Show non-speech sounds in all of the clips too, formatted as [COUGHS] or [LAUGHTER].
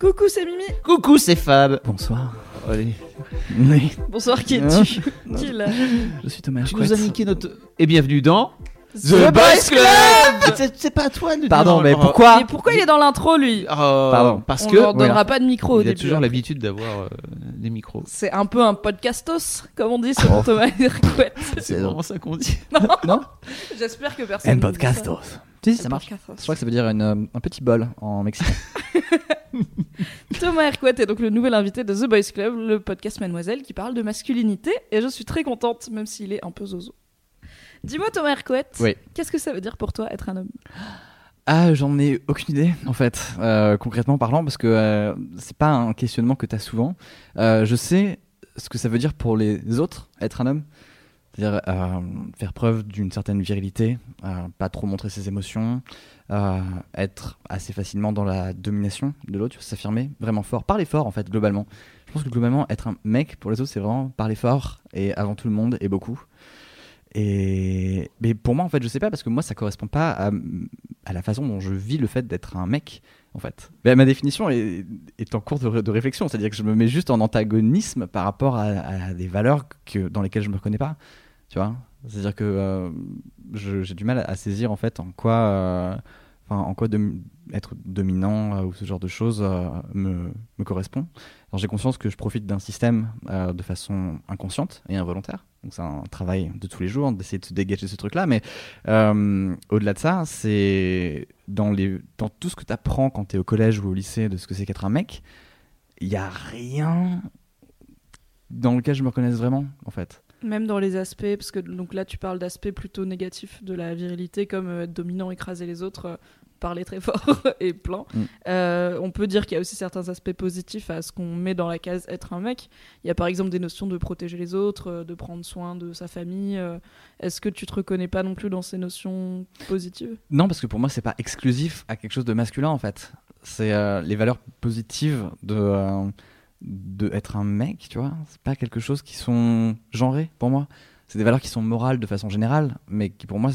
Coucou, c'est Mimi. Coucou, c'est Fab. Bonsoir. Allez. Oui. Bonsoir, qui es-tu Non. [LAUGHS] Qui est là Je suis Thomas Tu nous as niqué notre. Et bienvenue dans. The Boys Club C'est- C'est pas à toi de Pardon, dire- mais Oh, pourquoi Et pourquoi il est dans l'intro, lui oh, Pardon. Parce On que. leur donnera pas de micro au Il a début. toujours hein. l'habitude d'avoir euh, des micros. C'est un peu un podcastos, comme on dit sur Thomas Hercouet. [LAUGHS] C'est vraiment ça qu'on dit. Non J'espère que personne. Dit podcastos. Si, ça marche. Je crois que ça veut dire une, euh, un petit bol en mexicain. [LAUGHS] Thomas Hercouet est donc le nouvel invité de The Boys Club, le podcast Mademoiselle qui parle de masculinité, et je suis très contente, même s'il est un peu zozo. Dis-moi, Thomas Hercouet, Oui. qu'est-ce que ça veut dire pour toi être un homme? Ah, j'en ai aucune idée, en fait, euh, concrètement parlant, parce que euh, c'est pas un questionnement que tu as souvent. Euh, je sais ce que ça veut dire pour les autres, être un homme. C'est-à-dire euh, faire preuve d'une certaine virilité, euh, pas trop montrer ses émotions, euh, être assez facilement dans la domination de l'autre, s'affirmer vraiment fort, parler fort en fait, globalement. Je pense que globalement, être un mec pour les autres, c'est vraiment parler fort et avant tout le monde et beaucoup. Et mais pour moi, en fait, je sais pas parce que moi, ça correspond pas à, la façon dont je vis le fait d'être un mec, en fait. Ma définition est, en cours de, ré- de réflexion, c'est-à-dire que je me mets juste en antagonisme par rapport à, des valeurs que, dans lesquelles je me reconnais pas, tu vois. C'est-à-dire que euh, j'ai du mal à saisir en fait en quoi, euh, en quoi être dominant euh, ou ce genre de choses me, me correspond. Alors j'ai conscience que je profite d'un système de façon inconsciente et involontaire. Donc c'est un travail de tous les jours d'essayer de se dégager ce truc-là. Mais au-delà de ça, c'est dans, les, dans tout ce que tu apprends quand tu es au collège ou au lycée de ce que c'est qu'être un mec, il n'y a rien dans lequel je me reconnaisse vraiment, en fait. Même dans les aspects, parce que donc là tu parles d'aspects plutôt négatifs de la virilité, comme euh, être dominant, écraser les autres, euh, parler très [LAUGHS] fort [LAUGHS] et plein. Mm. Euh, on peut dire qu'il y a aussi certains aspects positifs à ce qu'on met dans la case être un mec. Il y a par exemple des notions de protéger les autres, de prendre soin de sa famille. Est-ce que tu te reconnais pas non plus dans ces notions positives? Non, parce que pour moi, c'est pas exclusif à quelque chose de masculin, en fait. C'est les valeurs positives de, de être un mec, tu vois. C'est pas quelque chose qui sont genrées pour moi. C'est des valeurs qui sont morales de façon générale, mais qui pour moi,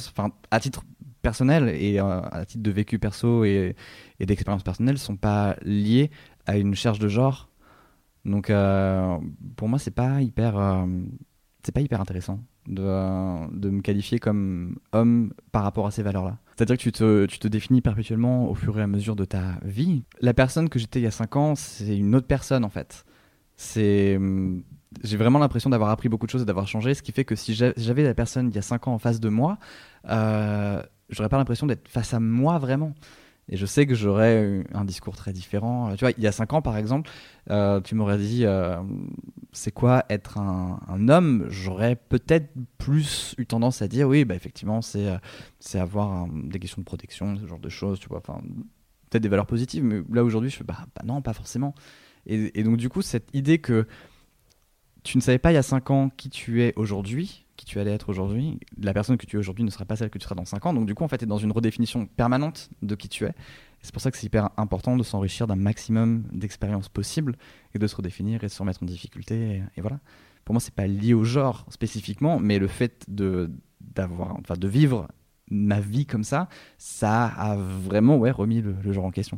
à titre personnel et euh, à titre de vécu perso et, d'expérience personnelle, sont pas liées à une recherche de genre. Donc, euh, pour moi, c'est pas hyper, euh, c'est pas hyper intéressant de, de me qualifier comme homme par rapport à ces valeurs-là. C'est-à-dire que tu te, définis perpétuellement au fur et à mesure de ta vie. La personne que j'étais il y a 5 ans, c'est une autre personne en fait. C'est, hum, j'ai vraiment l'impression d'avoir appris beaucoup de choses et d'avoir changé, ce qui fait que si j'a- j'avais la personne il y a 5 ans en face de moi, euh, j'aurais pas l'impression d'être face à moi vraiment. Et je sais que j'aurais un discours très différent. Tu vois, il y a 5 ans par exemple, euh, tu m'aurais dit euh, c'est quoi être un, homme? J'aurais peut-être plus eu tendance à dire oui, bah effectivement, c'est euh, c'est avoir des questions de protection, ce genre de choses, tu vois. Enfin, peut-être des valeurs positives, mais là aujourd'hui, je fais bah, bah non, pas forcément. Et, et donc, du coup, cette idée que tu ne savais pas il y a 5 ans qui tu es aujourd'hui, qui tu allais être aujourd'hui, la personne que tu es aujourd'hui ne sera pas celle que tu seras dans 5 ans. Donc, du coup, en fait, tu es dans une redéfinition permanente de qui tu es. C'est pour ça que c'est hyper important de s'enrichir d'un maximum d'expériences possibles et de se redéfinir et de se remettre en difficulté. Et, voilà. Pour moi, c'est pas lié au genre spécifiquement, mais le fait de enfin, de vivre ma vie comme ça, ça a vraiment ouais remis le, genre en question.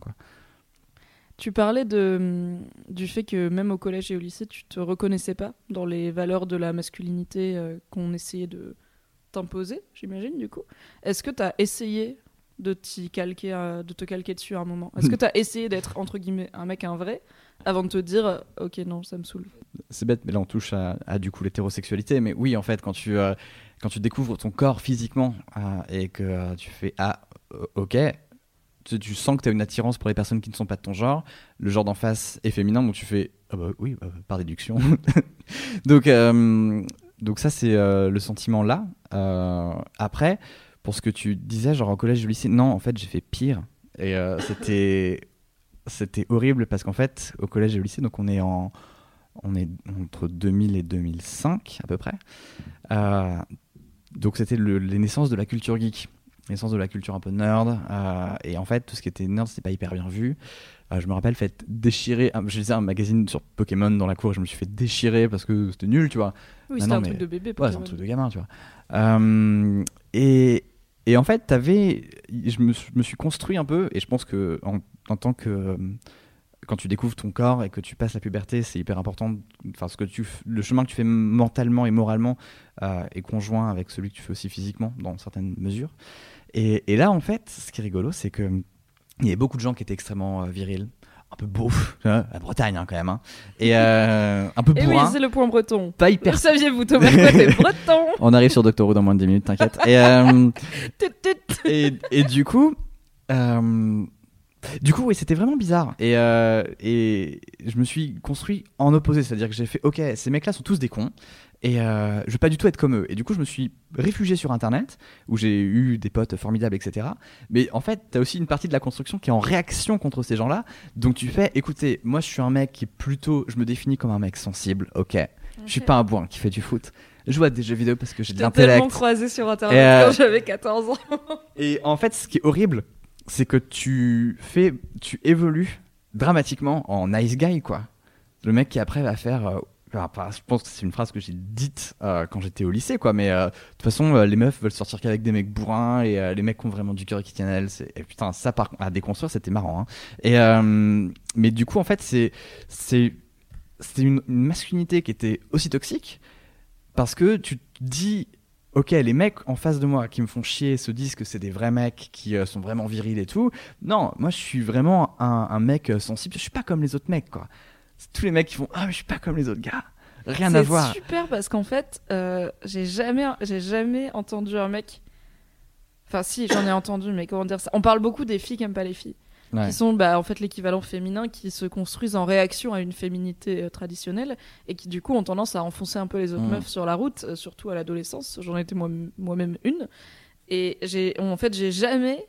Tu parlais de, du fait que même au collège et au lycée, tu te reconnaissais pas dans les valeurs de la masculinité euh, qu'on essayait de t'imposer, j'imagine, du coup. Est-ce que tu as essayé de, calquer, euh, de te calquer dessus à un moment? Est-ce que tu as essayé d'être, entre guillemets, un mec un vrai avant de te dire, euh, ok, non, ça me saoule? C'est bête, mais là on touche à, du coup l'hétérosexualité. Mais oui, en fait, quand tu, quand tu découvres ton corps physiquement et que tu fais Ah, ok, tu, sens que tu as une attirance pour les personnes qui ne sont pas de ton genre. Le genre d'en face est féminin, donc tu fais Ah bah oui, bah, par déduction. [LAUGHS] donc, euh, donc ça c'est le sentiment là. après, pour ce que tu disais, genre au collège, au lycée, non, en fait j'ai fait pire. Et c'était c'était horrible parce qu'en fait, au collège et au lycée, donc on est en on est entre 2000 et 2005 à peu près. Euh, donc c'était les naissances de la culture geek, les naissances de la culture un peu nerd. Euh, et en fait, tout ce qui était nerd, c'était pas hyper bien vu. Euh, je me rappelle, fait déchirer. je lisais un magazine sur Pokémon dans la cour, et je me suis fait déchirer parce que c'était nul, tu vois. Oui, c'était un truc de bébé. Ouais, c'est un truc de gamin, tu vois. et, et en fait, avais, je, me, je me, suis construit un peu, et je pense que en, en tant que quand tu découvres ton corps et que tu passes la puberté, c'est hyper important. Enfin, ce que tu, le chemin que tu fais mentalement et moralement euh, est conjoint avec celui que tu fais aussi physiquement, dans certaines mesures. Et, et là, en fait, ce qui est rigolo, c'est que il y a beaucoup de gens qui étaient extrêmement euh, virils, un peu beaux, [LAUGHS] la Bretagne hein, quand même, hein. et euh, un peu bourrin. [LAUGHS] Et oui, c'est le point breton. Pas hyper. Le saviez-vous, Thomas, [LAUGHS] t'es breton On arrive sur Doctor Who dans moins de 10 minutes, t'inquiète. Et, et, et, du coup. Du coup, oui, c'était vraiment bizarre. Et, euh, et je me suis construit en opposé. C'est-à-dire que j'ai fait, ok, ces mecs-là sont tous des cons. Et euh, je veux pas du tout être comme eux. Et du coup, je me suis réfugié sur Internet, où j'ai eu des potes formidables, etc. Mais en fait, tu as aussi une partie de la construction qui est en réaction contre ces gens-là. Donc tu fais, écoutez, moi je suis un mec qui est plutôt, je me définis comme un mec sensible, ok. Je suis pas un bourrin qui fait du foot. Je à des jeux vidéo parce que j'ai de l'intellect. tellement croisé sur Internet euh, quand j'avais 14 ans. [LAUGHS] et en fait, ce qui est horrible, c'est que tu fais, tu évolues dramatiquement en nice guy, quoi. Le mec qui après va faire. Euh, je pense que c'est une phrase que j'ai dite euh, quand j'étais au lycée, quoi. Mais euh, de toute façon, les meufs veulent sortir qu'avec des mecs bourrins et les mecs qui ont vraiment du cœur et qui tiennent elles. Et putain, ça par... à déconstruire, c'était marrant. Hein. Et mais du coup, en fait, c'est une, masculinité qui était aussi toxique parce que tu te dis ok, les mecs en face de moi qui me font chier se disent que c'est des vrais mecs qui euh, sont vraiment virils et tout. Non, moi je suis vraiment un, mec euh, sensible. Je suis pas comme les autres mecs, quoi. Tous les mecs qui font ah, mais je suis pas comme les autres gars. Rien à voir. C'est super parce qu'en fait, euh, j'ai jamais, j'ai jamais entendu un mec. Enfin, si, j'en ai entendu, mais comment dire ça? On parle beaucoup des filles qui aiment pas les filles qui sont bah, en fait l'équivalent féminin, qui se construisent en réaction à une féminité euh, traditionnelle et qui du coup ont tendance à enfoncer un peu les autres mm. meufs sur la route, euh, surtout à l'adolescence. J'en étais moi-même une. Et j'ai, en fait, j'ai jamais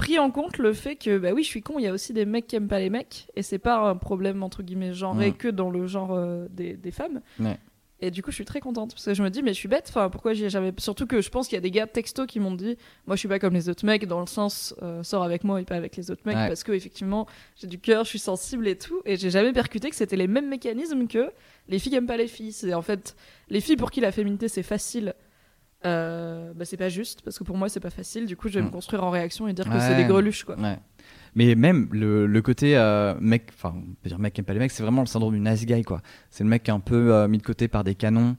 pris en compte le fait que bah oui je suis con il y a aussi des mecs qui aiment pas les mecs et c'est pas un problème entre guillemets genré mm. que dans le genre euh, des, des, femmes et du coup, je suis très contente parce que je me dis, mais je suis bête. Enfin, pourquoi j'y ai jamais. Surtout que je pense qu'il y a des gars texto qui m'ont dit, moi, je suis pas comme les autres mecs dans le sens, euh, sors avec moi et pas avec les autres mecs parce que effectivement, j'ai du cœur, je suis sensible et tout. Et j'ai jamais percuté que c'était les mêmes mécanismes que les filles aiment pas les filles. C'est en fait les filles pour qui la féminité c'est facile. Euh, bah, c'est pas juste parce que pour moi c'est pas facile du coup je vais me mm. construire en réaction et dire que c'est des greluches quoi mais même le, le côté euh, mec, enfin, on peut dire mec qui aime pas les mecs, c'est vraiment le syndrome du nice guy, quoi. C'est le mec qui est un peu euh, mis de côté par des canons,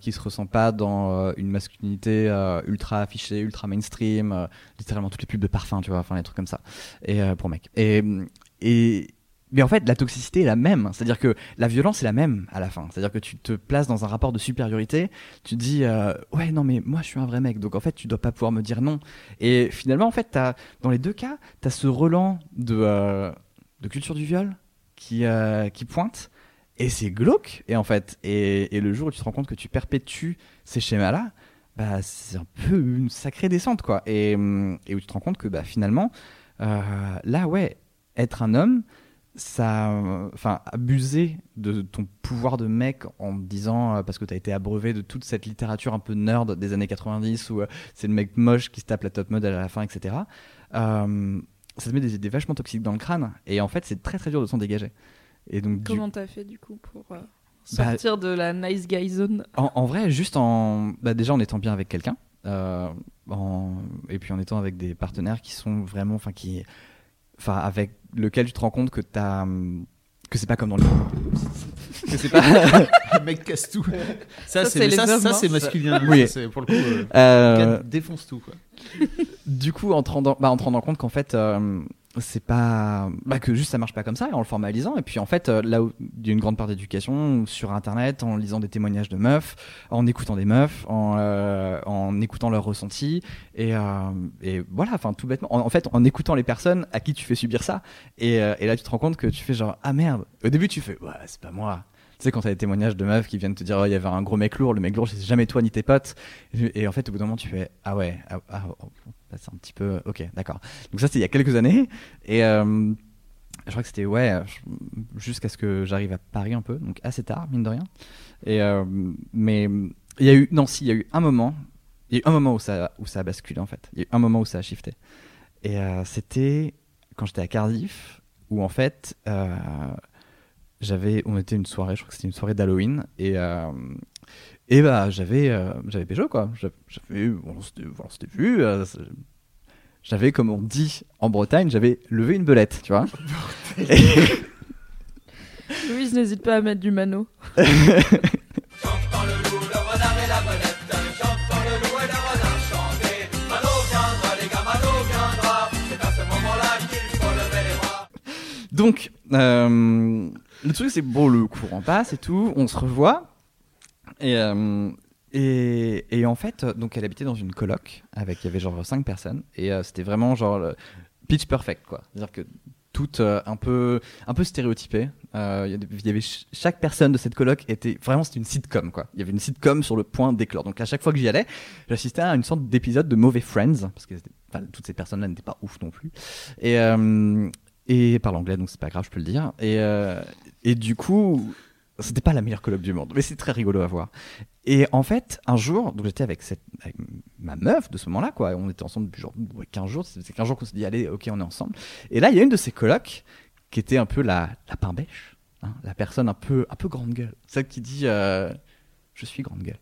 qui se ressent pas dans une masculinité ultra affichée, ultra mainstream, littéralement toutes les pubs de parfum, tu vois, enfin, les trucs comme ça. Et pour mec. Et, et, mais en fait, la toxicité est la même. C'est-à-dire que la violence est la même à la fin. C'est-à-dire que tu te places dans un rapport de supériorité. Tu dis, euh, ouais, non, mais moi, je suis un vrai mec. Donc, en fait, tu dois pas pouvoir me dire non. Et finalement, en fait, dans les deux cas, tu as ce relan de, euh, de culture du viol qui, euh, qui pointe. Et c'est glauque. Et en fait, et, et, le jour où tu te rends compte que tu perpétues ces schémas-là, bah, c'est un peu une sacrée descente, quoi. Et, et où tu te rends compte que, bah, finalement, là, ouais, être un homme, ça, enfin, abuser de ton pouvoir de mec en disant, euh, parce que tu as été abreuvé de toute cette littérature un peu nerd des années 90 où euh, c'est le mec moche qui se tape la top mode à la fin, etc. Euh, ça te met des idées vachement toxiques dans le crâne et en fait, c'est très très dur de s'en dégager. Et donc, Comment t'as fait du coup pour bah, sortir de la nice guy zone? En, vrai, juste en. Bah, déjà en étant bien avec quelqu'un. et puis en étant avec des partenaires qui sont vraiment, enfin qui, enfin avec lequel tu te rends compte que t'as que c'est pas comme dans le [LAUGHS] que c'est pas le mec casse tout. Ça, c'est ça, ça c'est masculin. Oui. pour le coup euh, euh... défonce tout quoi. du coup en te rendant bah, en te rendant compte qu'en fait euh, c'est pas bah, que juste ça marche pas comme ça en le formalisant. Et puis en fait euh, là où il y a une grande part d'éducation sur internet en lisant des témoignages de meufs en écoutant des meufs en, euh, en écoutant leurs ressentis. Et, euh, et voilà enfin tout bêtement. En, fait en écoutant les personnes à qui tu fais subir ça. Et, et, là tu te rends compte que tu fais genre ah merde! Au début tu fais ouais c'est pas moi sais, quand t'as des témoignages de meufs qui viennent te dire, oh, il y avait un gros mec lourd, le mec lourd, c'est jamais toi ni tes potes. Et, en fait, au bout d'un moment, tu fais, ah ouais, ah, ah oh, c'est un petit peu, ok, d'accord. Donc ça, c'était il y a quelques années. Et je crois que c'était, ouais, jusqu'à ce que j'arrive à Paris un peu, donc assez tard, mine de rien. Et, mais il y a eu, non, si, il y a eu un moment, il y a eu un moment où ça, où ça a basculé en fait. Il y a eu un moment où ça a shifté. Et c'était quand j'étais à Cardiff, où en fait, euh, j'avais, on était une soirée, je crois que c'était une soirée d'Halloween, et euh, et bah j'avais euh, j'avais pécho quoi. J'avais, bon, c'était vu. j'avais, comme on dit en Bretagne, j'avais levé une belette, tu vois. [LAUGHS] Louise n'hésite pas à mettre du mano. Donc, euh, le truc, c'est bon, le courant passe et tout, on se revoit. Et, euh, et, et, en fait, donc elle habitait dans une coloc avec, il y avait genre 5 personnes. Et euh, c'était vraiment genre pitch perfect, quoi. C'est-à-dire que tout un peu un peu stéréotypé. il y avait chaque personne de cette coloc était vraiment c'était une sitcom quoi. Il y avait une sitcom sur le point d'éclore. Donc à chaque fois que j'y allais, j'assistais à une sorte d'épisode de Mauvais Friends parce que toutes ces personnes-là n'étaient pas ouf non plus. Et et parle anglais, donc c'est pas grave, je peux le dire. Et, euh, et du coup, c'était pas la meilleure coloc du monde, mais c'est très rigolo à voir. Et en fait, un jour, donc j'étais avec, cette, avec ma meuf de ce moment-là, quoi. On était ensemble depuis genre 15 jours. C'est 15 jours qu'on s'est dit, allez, ok, on est ensemble. Et là, il y a une de ces colocs qui était un peu la, la pain bêche, hein, la personne un peu, un peu grande gueule. Celle qui dit, euh, je suis grande gueule.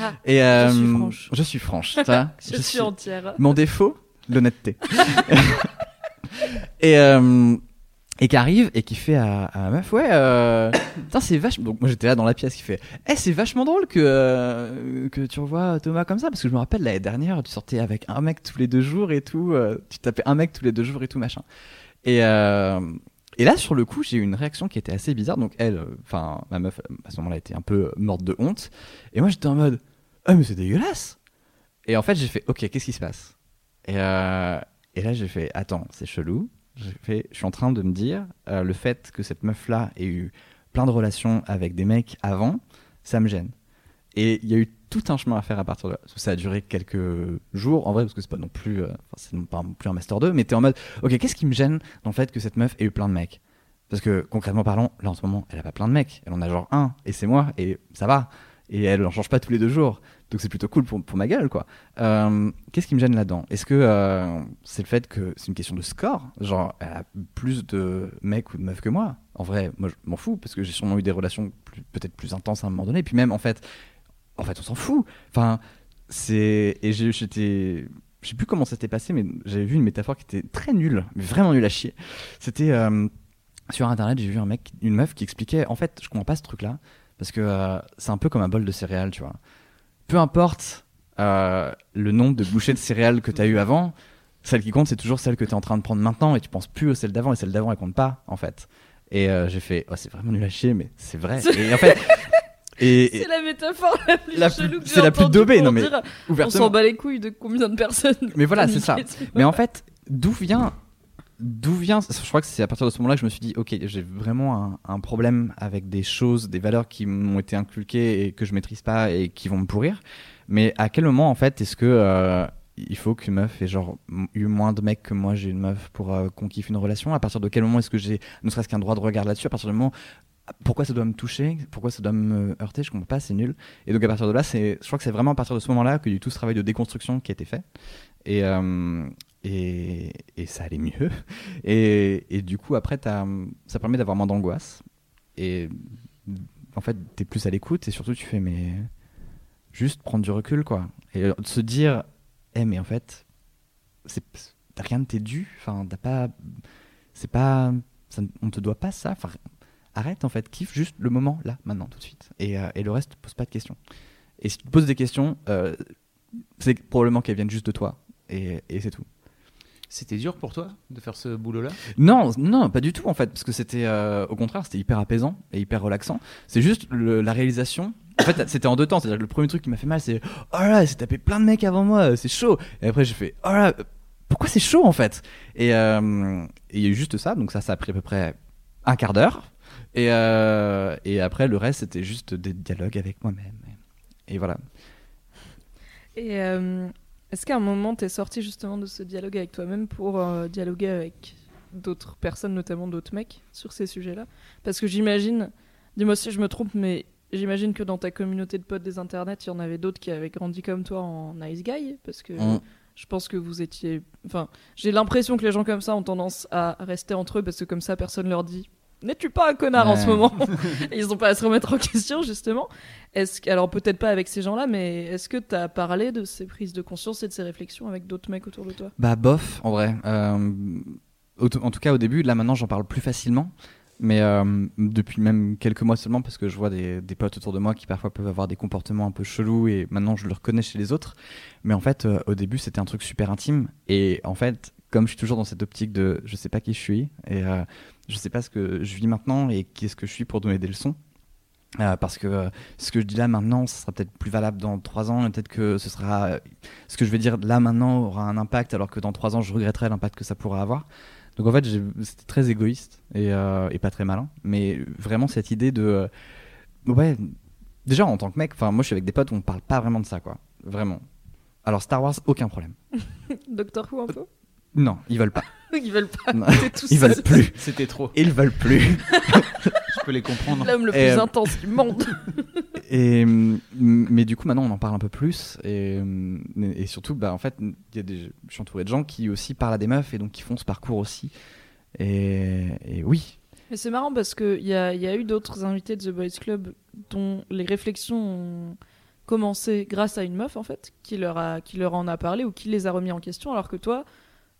Ah, et, je suis euh, franche. Je suis franche. Ça, [LAUGHS] je, suis entière. Mon défaut, l'honnêteté. [LAUGHS] et, euh, et qui arrive et qui fait à, à meuf ouais euh, [COUGHS] c'est vachement donc moi j'étais là dans la pièce qui fait eh c'est vachement drôle que euh, que tu revois Thomas comme ça parce que je me rappelle l'année dernière tu sortais avec un mec tous les deux jours et tout euh, tu tapais un mec tous les deux jours et tout machin. Et et là sur le coup j'ai eu une réaction qui était assez bizarre. Donc elle enfin ma meuf à ce moment-là était un peu morte de honte. Et moi j'étais en mode ah mais c'est dégueulasse. Et en fait j'ai fait ok qu'est-ce qui se passe? Et et là, j'ai fait Attends, c'est chelou. Fait, je suis en train de me dire euh, le fait que cette meuf-là ait eu plein de relations avec des mecs avant, ça me gêne. Et il y a eu tout un chemin à faire à partir de là. Ça a duré quelques jours, en vrai, parce que c'est pas non plus, euh, c'est pas non plus un master 2, mais t'es en mode, ok, qu'est-ce qui me gêne dans le fait que cette meuf ait eu plein de mecs? Parce que concrètement parlant, là en ce moment, elle a pas plein de mecs, elle en a genre un, et c'est moi, et ça va. Et elle en change pas tous les deux jours. Donc c'est plutôt cool pour, pour, ma gueule, quoi. Euh, qu'est-ce qui me gêne là-dedans? Est-ce que euh, c'est le fait que c'est une question de score? Genre, elle a plus de mecs ou de meufs que moi? En vrai, moi, je m'en fous, parce que j'ai sûrement eu des relations peut-être plus intenses à un moment donné. Et puis même, en fait, en fait, on s'en fout. Enfin, c'est... Et j'étais... Je sais plus comment ça s'était passé, mais j'avais vu une métaphore qui était très nulle, mais vraiment nulle à chier. C'était... Euh, sur Internet, j'ai vu un mec, une meuf qui expliquait... En fait, je comprends pas ce truc-là, parce que c'est un peu comme un bol de céréales, tu vois peu importe euh, le nombre de bouchées de céréales que tu as eu avant, celle qui compte, c'est toujours celle que tu es en train de prendre maintenant et tu penses plus aux celles d'avant et celle d'avant, elle compte pas, en fait. Et euh, j'ai fait, oh, c'est vraiment nul à chier, mais c'est vrai. Et en fait. [LAUGHS] c'est la métaphore la plus la chelou que C'est la plus dobée, non mais. Dire, on s'en bat les couilles de combien de personnes. Mais voilà, [LAUGHS] c'est ça. Mais en fait, d'où vient d'où vient Je crois que c'est à partir de ce moment-là que je me suis dit, ok, j'ai vraiment un, problème avec des choses, des valeurs qui m'ont été inculquées et que je maîtrise pas et qui vont me pourrir. Mais à quel moment, en fait, est-ce que euh, il faut qu'une meuf ait genre eu moins de mecs que moi j'ai une meuf pour euh, qu'on kiffe une relation? À partir de quel moment est-ce que j'ai ne serait-ce qu'un droit de regard là-dessus? À partir du moment pourquoi ça doit me toucher? Pourquoi ça doit me heurter? Je comprends pas, c'est nul. Et donc à partir de là, je crois que c'est vraiment à partir de ce moment-là que y a eu tout ce travail de déconstruction qui a été fait. Et, euh, et, et, ça allait mieux. [LAUGHS] Et, et du coup, après, ça permet d'avoir moins d'angoisse. Et en fait, tu es plus à l'écoute et surtout, tu fais, mais juste prendre du recul, quoi. Et de se dire, eh, mais en fait, rien ne t'est dû. Enfin, t'as pas. C'est pas. On te doit pas ça. Enfin, arrête, en fait, kiffe juste le moment, là, maintenant, tout de suite. Et, euh, et le reste, pose pas de questions. Et si tu te poses des questions, euh, c'est probablement qu'elles viennent juste de toi. Et, et c'est tout. C'était dur pour toi de faire ce boulot-là? Non, non, pas du tout en fait, parce que c'était euh, au contraire, c'était hyper apaisant et hyper relaxant. C'est juste la réalisation. En fait, [COUGHS] c'était en deux temps. C'est-à-dire le premier truc qui m'a fait mal, c'est oh là, c'est tapé plein de mecs avant moi, c'est chaud. Et après, j'ai fait oh là, pourquoi c'est chaud en fait? Et euh, il y a eu juste ça, donc ça, ça a pris à peu près un quart d'heure. Et, euh, et après, le reste, c'était juste des dialogues avec moi-même. Et, voilà. Et euh, est-ce qu'à un moment, tu es sorti justement de ce dialogue avec toi-même pour euh, dialoguer avec d'autres personnes, notamment d'autres mecs, sur ces sujets-là? Parce que j'imagine, dis-moi si je me trompe, mais j'imagine que dans ta communauté de potes des internets, il y en avait d'autres qui avaient grandi comme toi en nice guy, parce que mm. je pense que vous étiez. Enfin, j'ai l'impression que les gens comme ça ont tendance à rester entre eux parce que comme ça, personne leur dit n'es-tu pas un connard en ce moment [LAUGHS] Ils n'ont pas à se remettre en question, justement. Est-ce que, alors, peut-être pas avec ces gens-là, mais est-ce que tu as parlé de ces prises de conscience et de ces réflexions avec d'autres mecs autour de toi? Bah, bof, en vrai. Euh, en tout cas, au début, là maintenant, j'en parle plus facilement. Mais euh, depuis même quelques mois seulement, parce que je vois des, des, potes autour de moi qui parfois peuvent avoir des comportements un peu chelous et maintenant je le reconnais chez les autres. Mais en fait, euh, au début, c'était un truc super intime. Et en fait, comme je suis toujours dans cette optique de je sais pas qui je suis et euh, je sais pas ce que je vis maintenant et qui est-ce que je suis pour donner des leçons. Euh, parce que euh, ce que je dis là maintenant, ce sera peut-être plus valable dans trois ans, peut-être que ce sera ce que je vais dire là maintenant aura un impact, alors que dans trois ans, je regretterai l'impact que ça pourrait avoir. Donc en fait, c'était très égoïste et, pas très malin, mais vraiment cette idée de ouais, déjà en tant que mec, enfin moi je suis avec des potes, on parle pas vraiment de ça, quoi, vraiment. Alors Star Wars, aucun problème. [LAUGHS] Doctor Who un peu non, ils veulent pas. [LAUGHS] ils veulent pas. ils veulent plus. C'était trop. Ils veulent plus. [LAUGHS] Je peux les comprendre. L'homme le plus euh, intense du monde. [LAUGHS] et mais du coup maintenant on en parle un peu plus et, et surtout bah en fait y a des, je suis entouré de gens qui aussi parlent à des meufs et donc qui font ce parcours aussi. Et, et oui. Mais c'est marrant parce qu'il y a, y a eu d'autres invités de The Boys Club dont les réflexions ont commencé grâce à une meuf en fait qui leur a qui leur en a parlé ou qui les a remis en question alors que toi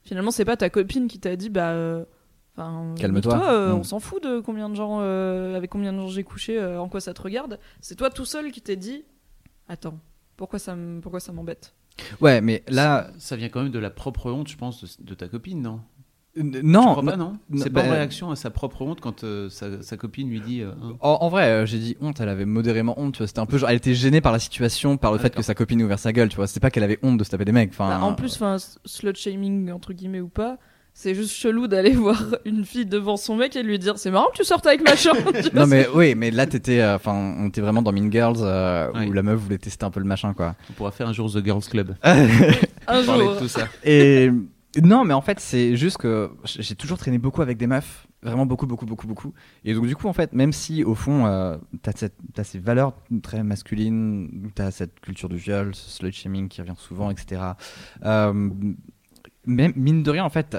Finalement, c'est pas ta copine qui t'a dit bah. Euh, Calme-toi. Euh, on s'en fout de combien de gens, euh, avec combien de gens j'ai couché, en quoi ça te regarde. C'est toi tout seul qui t'es dit, attends, pourquoi ça, pourquoi ça m'embête? Ouais, mais là, ça, vient quand même de la propre honte, je pense, de ta copine, non? Non, pas, non C'est pas en bah, réaction à sa propre honte quand euh, sa, copine lui dit. Euh, hein. en, vrai, euh, j'ai dit honte. Elle avait modérément honte. Tu vois, c'était un peu genre, elle était gênée par la situation, par le ah, fait que sa copine ait ouvert sa gueule. Tu vois, c'était pas qu'elle avait honte de se taper des mecs. Enfin. Bah, en plus, enfin, slut shaming entre guillemets ou pas. C'est juste chelou d'aller [LAUGHS] voir une fille devant son mec et lui dire c'est marrant que tu sortes avec machin. non mais oui, mais là t'étais, enfin, on était vraiment dans Mean Girls où la meuf voulait tester un peu le machin quoi. On pourra faire un jour The Girls Club. [LAUGHS] un jour. De tout ça. Et non, mais en fait, c'est juste que j'ai toujours traîné beaucoup avec des meufs, vraiment beaucoup, beaucoup, beaucoup, beaucoup. Et donc, du coup, en fait, même si au fond, euh, t'as as ces valeurs très masculines, t'as cette culture du viol, ce slut shaming qui revient souvent, etc. Euh, mais mine de rien, en fait,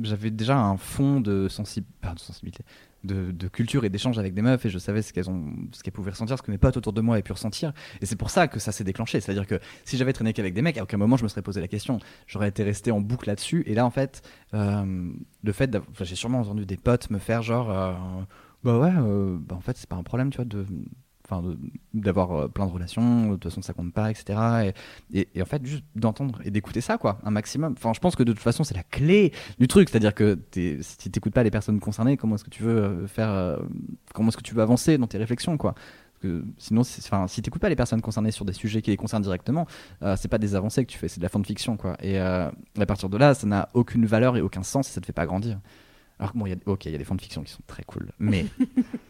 j'avais déjà un fond de, de sensibilité, de, culture et d'échange avec des meufs et je savais ce qu'elles ont ce qu'elles pouvaient ressentir ce que mes potes autour de moi avaient pu ressentir. Et c'est pour ça que ça s'est déclenché. C'est à dire que si j'avais traîné qu'avec des mecs à aucun moment je me serais posé la question. J'aurais été resté en boucle là-dessus. Et là en fait euh, le fait j'ai sûrement entendu des potes me faire genre euh, bah ouais euh, bah en fait c'est pas un problème tu vois de d'avoir euh, plein de relations, de toute façon ça compte pas, etc. Et, en fait, juste d'entendre et d'écouter ça, quoi, un maximum. Enfin, je pense que de toute façon, c'est la clé du truc, c'est-à-dire que si tu n'écoutes pas les personnes concernées, comment est-ce que tu veux euh, faire, euh, comment est-ce que tu veux avancer dans tes réflexions, quoi? Que sinon, enfin, si t'écoutes pas les personnes concernées sur des sujets qui les concernent directement, c'est pas des avancées que tu fais, c'est de la fanfiction, quoi. Et à partir de là, ça n'a aucune valeur et aucun sens et ça te fait pas grandir. Alors bon, y a, ok, il y a des fanfictions qui sont très cool, mais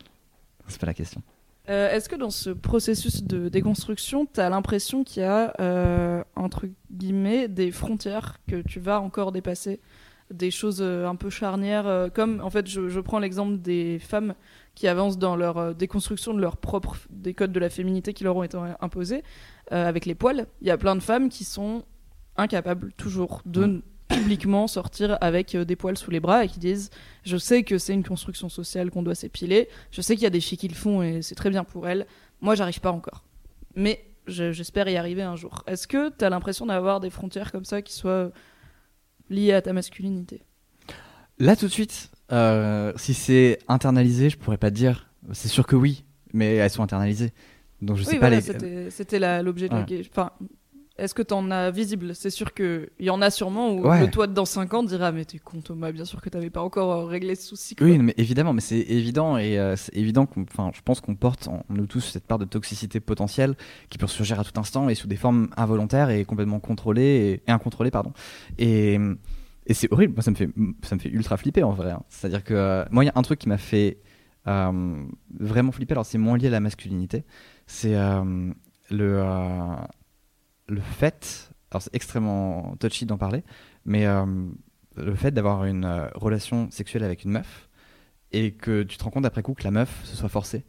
[LAUGHS] c'est pas la question. Euh, est-ce que dans ce processus de déconstruction, tu as l'impression qu'il y a, euh, entre guillemets, des frontières que tu vas encore dépasser? Des choses euh, un peu charnières Comme, en fait, je, prends l'exemple des femmes qui avancent dans leur déconstruction de leur propre, des codes de la féminité qui leur ont été imposés, avec les poils. Il y a plein de femmes qui sont incapables toujours de publiquement sortir avec euh, des poils sous les bras et qui disent je sais que c'est une construction sociale qu'on doit s'épiler, je sais qu'il y a des filles qui le font et c'est très bien pour elles, moi j'arrive pas encore. Mais j'espère y arriver un jour. Est-ce que tu as l'impression d'avoir des frontières comme ça qui soient liées à ta masculinité? Là tout de suite, euh, si c'est internalisé, je pourrais pas te dire. C'est sûr que oui, mais elles sont internalisées. Donc je sais pas les... C'était l'objet de la Enfin, est-ce que tu en as visible? C'est sûr qu'il y en a sûrement où le toi dans 5 ans dira Mais t'es con, Thomas, bien sûr que t'avais pas encore euh, réglé ce souci. Oui, mais évidemment, mais c'est évident et euh, c'est évident qu'on, je pense qu'on porte en nous tous cette part de toxicité potentielle qui peut surgir à tout instant et sous des formes involontaires et complètement contrôlées et, incontrôlées, pardon. Et, et c'est horrible, moi ça me, fait, ça me fait ultra flipper en vrai. Hein. C'est-à-dire que euh, moi, il y a un truc qui m'a fait vraiment flippé. Alors, c'est moins lié à la masculinité. C'est le, le fait. Alors, c'est extrêmement touchy d'en parler, mais le fait d'avoir une relation sexuelle avec une meuf et que tu te rends compte après coup que la meuf se soit forcée.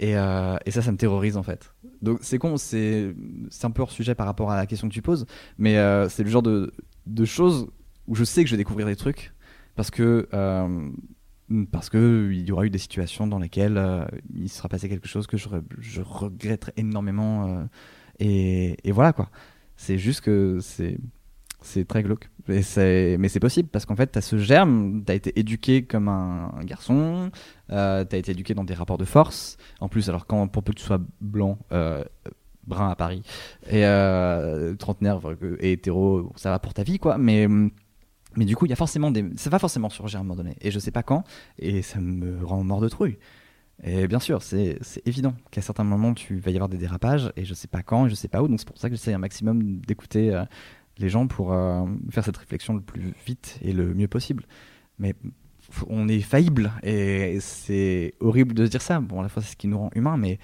Et, et, ça, ça me terrorise en fait. Donc c'est con, c'est un peu hors sujet par rapport à la question que tu poses, mais c'est le genre de, de choses où je sais que je vais découvrir des trucs parce que euh, parce que il y aura eu des situations dans lesquelles euh, il sera passé quelque chose que je, regretterai énormément euh, et, et, voilà quoi. C'est juste que c'est c'est très glauque. mais c'est possible parce qu'en fait, tu as ce germe, tu as été éduqué comme un, garçon, tu as été éduqué dans des rapports de force. En plus, alors pour peu que tu sois blanc, brun à Paris, et trentenaire et hétéro, ça va pour ta vie quoi. Mais mais du coup, il y a forcément des... ça va forcément surgir à un moment donné. Et je sais pas quand, et ça me rend mort de trouille. Et bien sûr, c'est évident qu'à certains moments, tu vas y avoir des dérapages, et je sais pas quand, et je sais pas où. Donc c'est pour ça que j'essaie un maximum d'écouter euh, les gens pour euh, faire cette réflexion le plus vite et le mieux possible. Mais on est faillible, et c'est horrible de se dire ça. Bon, à la fois, c'est ce qui nous rend humains, mais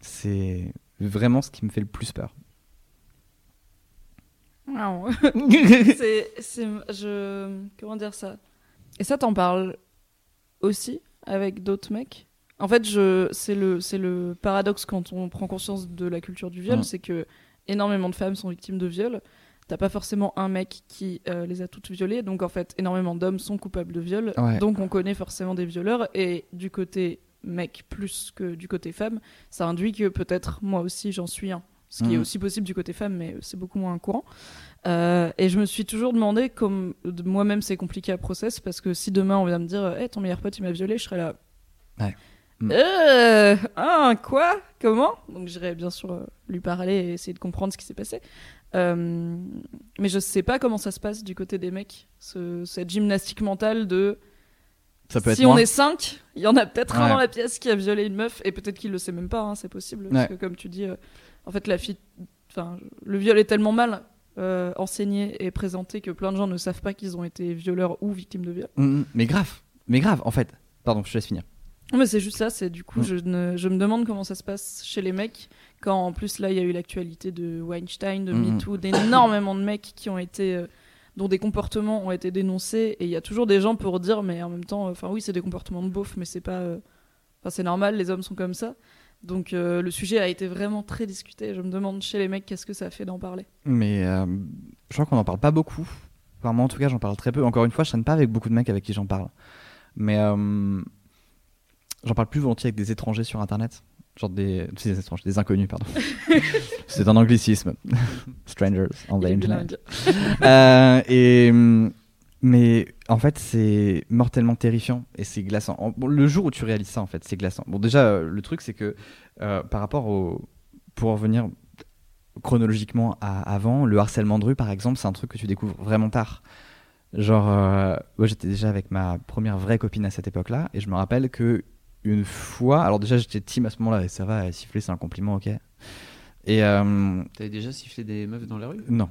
c'est vraiment ce qui me fait le plus peur. [LAUGHS] c'est, je, comment dire ça? Et ça, t'en parles aussi avec d'autres mecs? En fait, je, c'est le, c'est le paradoxe quand on prend conscience de la culture du viol, c'est que énormément de femmes sont victimes de viol. T'as pas forcément un mec qui euh, les a toutes violées, donc en fait, énormément d'hommes sont coupables de viol. Donc on connaît forcément des violeurs, et du côté mec plus que du côté femme, ça induit que peut-être moi aussi j'en suis un ce qui est mm. aussi possible du côté femme, mais c'est beaucoup moins courant. Euh, et je me suis toujours demandé, comme moi-même c'est compliqué à process, parce que si demain on vient me dire, hey, ton meilleur pote il m'a violé, je serais là. Ouais. Mm. Euh, ah, quoi? Comment? Donc j'irai bien sûr euh, lui parler et essayer de comprendre ce qui s'est passé. Euh, mais je sais pas comment ça se passe du côté des mecs, ce, cette gymnastique mentale de. Ça peut si on est 5, il y en a peut-être un dans la pièce qui a violé une meuf, et peut-être qu'il le sait même pas, hein, c'est possible. Parce que comme tu dis, en fait, la fille, enfin, le viol est tellement mal euh, enseigné et présenté que plein de gens ne savent pas qu'ils ont été violeurs ou victimes de viol. Mm, mm. mais grave, mais grave, en fait. Pardon, je te laisse finir. Mais c'est juste ça, c'est du coup, mm. je, je, me demande comment ça se passe chez les mecs, quand en plus là, il y a eu l'actualité de Weinstein, de MeToo, d'énormément de mecs qui ont été. Euh, dont des comportements ont été dénoncés, et il y a toujours des gens pour dire, mais en même temps, enfin oui, c'est des comportements de beauf, mais c'est pas. Euh, enfin, c'est normal, les hommes sont comme ça. Donc euh, le sujet a été vraiment très discuté. Je me demande chez les mecs qu'est-ce que ça fait d'en parler. Mais euh, je crois qu'on n'en parle pas beaucoup. Enfin, moi en tout cas j'en parle très peu. Encore une fois, je traîne pas avec beaucoup de mecs avec qui j'en parle. Mais euh, j'en parle plus volontiers avec des étrangers sur internet. Genre des, des étrangers, des inconnus, pardon. [LAUGHS] C'est un anglicisme. [LAUGHS] Strangers on the internet. [LAUGHS] et mais en fait, c'est mortellement terrifiant et c'est glaçant. le jour où tu réalises ça, en fait, c'est glaçant. Bon, déjà, euh, le truc, c'est que euh, par rapport au. Pour revenir chronologiquement à avant, le harcèlement de rue, par exemple, c'est un truc que tu découvres vraiment tard. Genre, euh, moi, j'étais déjà avec ma première vraie copine à cette époque-là et je me rappelle que une fois. Alors, déjà, j'étais team à ce moment-là et ça va, siffler, c'est un compliment, ok. Et. T'avais déjà sifflé des meufs dans la rue? Non.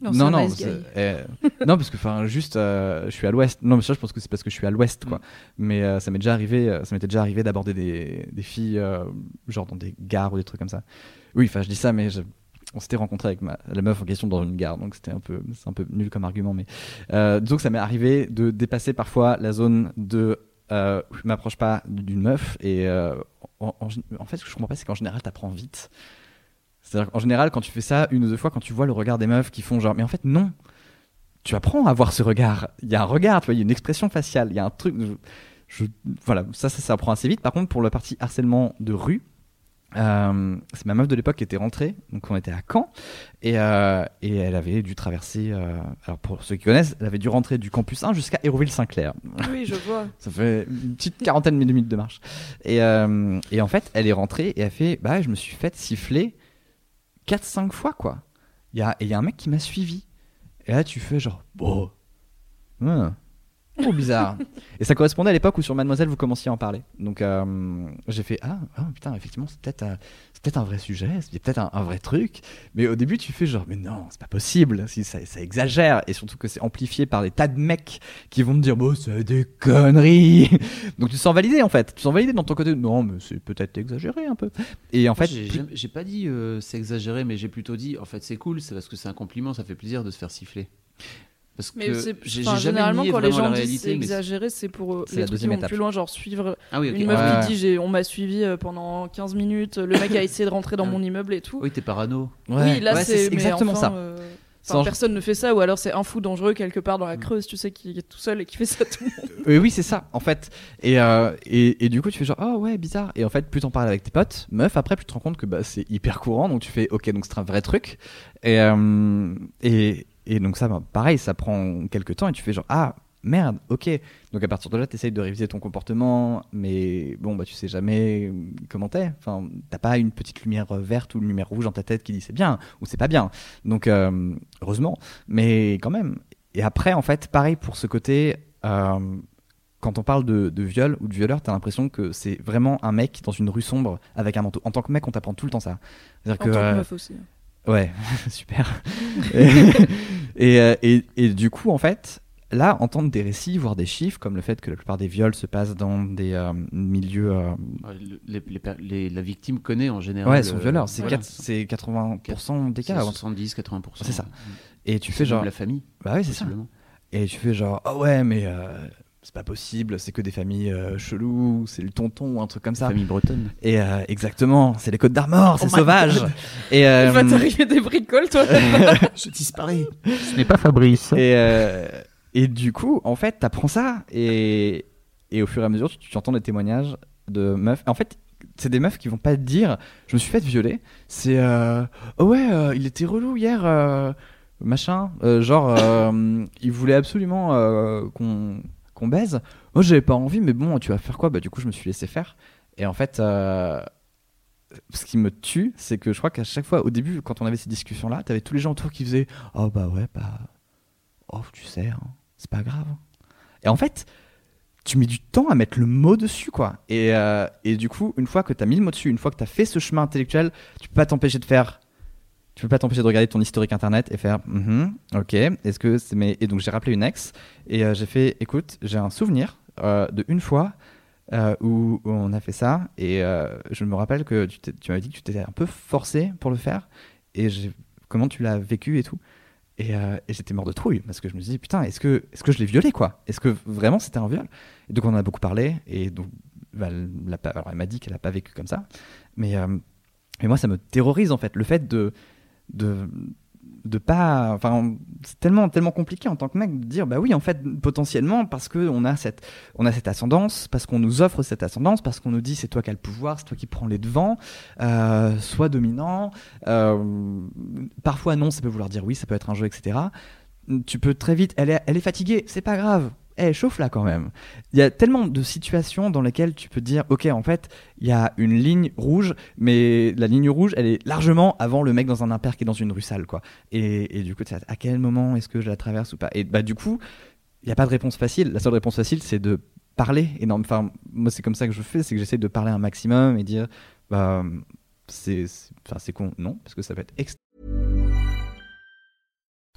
Non, non, non, eh, non, parce que enfin juste, euh, je suis à l'ouest. Non, mais ça, je pense que c'est parce que je suis à l'ouest, quoi. Mm. Mais euh, ça m'est déjà arrivé, euh, ça m'était déjà arrivé d'aborder des, des filles, genre dans des gares ou des trucs comme ça. Oui, enfin, je dis ça, mais on s'était rencontré avec ma, la meuf en question dans une gare, donc c'était un peu, c'est un peu nul comme argument, mais disons que ça m'est arrivé de dépasser parfois la zone de je m'approche pas d'une meuf et en, en, fait, ce que je comprends pas, c'est qu'en général, t'apprends vite. C'est-à-dire qu'en général, quand tu fais ça une ou deux fois, quand tu vois le regard des meufs qui font genre, mais en fait, non, tu apprends à voir ce regard. Il y a un regard, tu vois, il y a une expression faciale, il y a un truc. Voilà, ça, ça, ça apprend assez vite. Par contre, pour la partie harcèlement de rue, euh, c'est ma meuf de l'époque qui était rentrée, donc on était à Caen, et, euh, et elle avait dû traverser, euh, alors pour ceux qui connaissent, elle avait dû rentrer du campus 1 jusqu'à Hérouville-Saint-Clair. Oui, je vois. [LAUGHS] Ça fait une petite quarantaine de minutes de marche. Et, et en fait, elle est rentrée et elle fait, bah, je me suis fait siffler 4-5 fois, quoi. Il y a, y a un mec qui m'a suivi. Et là, tu fais genre, bon. Ah, Oh, bizarre. et ça correspondait à l'époque où sur Mademoiselle, vous commenciez à en parler. Donc euh, j'ai fait Ah, oh, putain, effectivement, c'est peut-être euh, peut un vrai sujet, c'est peut-être un, vrai truc. Mais au début, tu fais genre Mais non, c'est pas possible, si ça, ça, exagère. Et surtout que c'est amplifié par des tas de mecs qui vont te dire Bon, c'est des conneries. [LAUGHS] Donc tu te sens validé en fait. Tu te sens validé dans ton côté Non, mais c'est peut-être exagéré un peu. Et en fait. J'ai pas dit euh, c'est exagéré, mais j'ai plutôt dit En fait, c'est cool, c'est parce que c'est un compliment, ça fait plaisir de se faire siffler. Parce mais que j'ai généralement quand les gens disent c'est exagéré, c'est pour euh, les trucs qui vont plus loin, genre suivre ah une meuf qui dit on m'a suivi euh, pendant 15 minutes, le mec a essayé de rentrer dans [LAUGHS] mon immeuble et tout. Oui, t'es parano. Oui, là c'est exactement ça. Euh, personne ne fait ça, ou alors c'est un fou dangereux quelque part dans la mm. Creuse, tu sais, qui est tout seul et qui fait ça tout le monde. Oui, oui, c'est ça, en fait. Et, et, et, du coup, tu fais genre, oh ouais, bizarre. Et en fait, plus t'en parles avec tes potes, meuf, après, plus tu te rends compte que bah, c'est hyper courant, donc tu fais, ok, donc c'est un vrai truc. Et, et, et donc ça, bah, pareil, ça prend quelques temps et tu fais genre, ah, merde, ok. Donc à partir de là, tu essayes de réviser ton comportement, mais bon, bah tu sais jamais comment t'es. Enfin, t'as pas une petite lumière verte ou une lumière rouge dans ta tête qui dit c'est bien ou c'est pas bien. Donc euh, heureusement, mais quand même. Et après, en fait, pareil pour ce côté. Euh, quand on parle de, viol ou de violeur, t'as l'impression que c'est vraiment un mec dans une rue sombre avec un manteau. En tant que mec, on t'apprend tout le temps ça. En que, tant que euh, meuf aussi. Ouais, [LAUGHS] super. [LAUGHS] Euh, et, et, du coup, en fait, là, entendre des récits, voir des chiffres, comme le fait que la plupart des viols se passent dans des euh, milieux. Euh, les, la victime connaît en général. Ouais, son violeur. C'est 80% des cas. 70, 80%. C'est ça. Et tu fais genre. la famille. Bah oui, c'est ça. Et tu fais genre, oh ouais, mais c'est pas possible, c'est que des familles euh, cheloues, c'est le tonton ou un truc comme ça. Famille bretonne. Et euh, exactement, c'est les Côtes d'Armor, c'est oh sauvage. Et euh, il va t'arriver des bricoles, toi. [LAUGHS] je disparais. Ce n'est pas Fabrice. Et et du coup, en fait, t'apprends ça et et au fur et à mesure, tu, entends des témoignages de meufs. En fait, c'est des meufs qui vont pas te dire, je me suis fait violer. C'est oh ouais, il était relou hier. Machin, genre, il voulait absolument qu'on qu'on baise. Moi, j'avais pas envie, mais bon, tu vas faire quoi? Bah, du coup, je me suis laissé faire. Et en fait, euh, ce qui me tue, c'est que je crois qu'à chaque fois, au début, quand on avait ces discussions-là, t'avais tous les gens autour qui faisaient Oh, bah ouais, bah. Oh, tu sais, hein, c'est pas grave. Et en fait, tu mets du temps à mettre le mot dessus, quoi. Et, euh, et du coup, une fois que t'as mis le mot dessus, une fois que t'as fait ce chemin intellectuel, tu peux pas t'empêcher de faire tu peux pas t'empêcher de regarder ton historique internet et faire mm ok est-ce que c'est et donc j'ai rappelé une ex et euh, j'ai fait écoute j'ai un souvenir euh, de une fois euh, où, on a fait ça et je me rappelle que tu, m'avais dit que tu t'étais un peu forcé pour le faire et comment tu l'as vécu et tout. Et, j'étais mort de trouille parce que je me suis dit putain est-ce que est-ce que je l'ai violé quoi? Est-ce que vraiment c'était un viol? Et donc on en a beaucoup parlé et donc bah, elle, m'a dit qu'elle a pas vécu comme ça. Mais mais moi ça me terrorise en fait le fait de de de pas enfin c'est tellement tellement compliqué en tant que mec de dire bah oui en fait potentiellement parce que on a cette on a cette ascendance parce qu'on nous offre cette ascendance parce qu'on nous dit c'est toi qui as le pouvoir c'est toi qui prends les devants euh, soit dominant euh, parfois non ça peut vouloir dire oui ça peut être un jeu etc tu peux très vite elle est elle est fatiguée c'est pas grave eh, chauffe là quand même. Il y a tellement de situations dans lesquelles tu peux dire, ok, en fait, il y a une ligne rouge, mais la ligne rouge, elle est largement avant le mec dans un impair qui est dans une rue sale, quoi. Et, du coup, à quel moment est-ce que je la traverse ou pas? Et bah, du coup, il n'y a pas de réponse facile. La seule réponse facile, c'est de parler énorme. Enfin, moi, c'est comme ça que je fais, c'est que j'essaie de parler un maximum et dire, bah, c'est, c'est con, non, parce que ça peut être extrêmement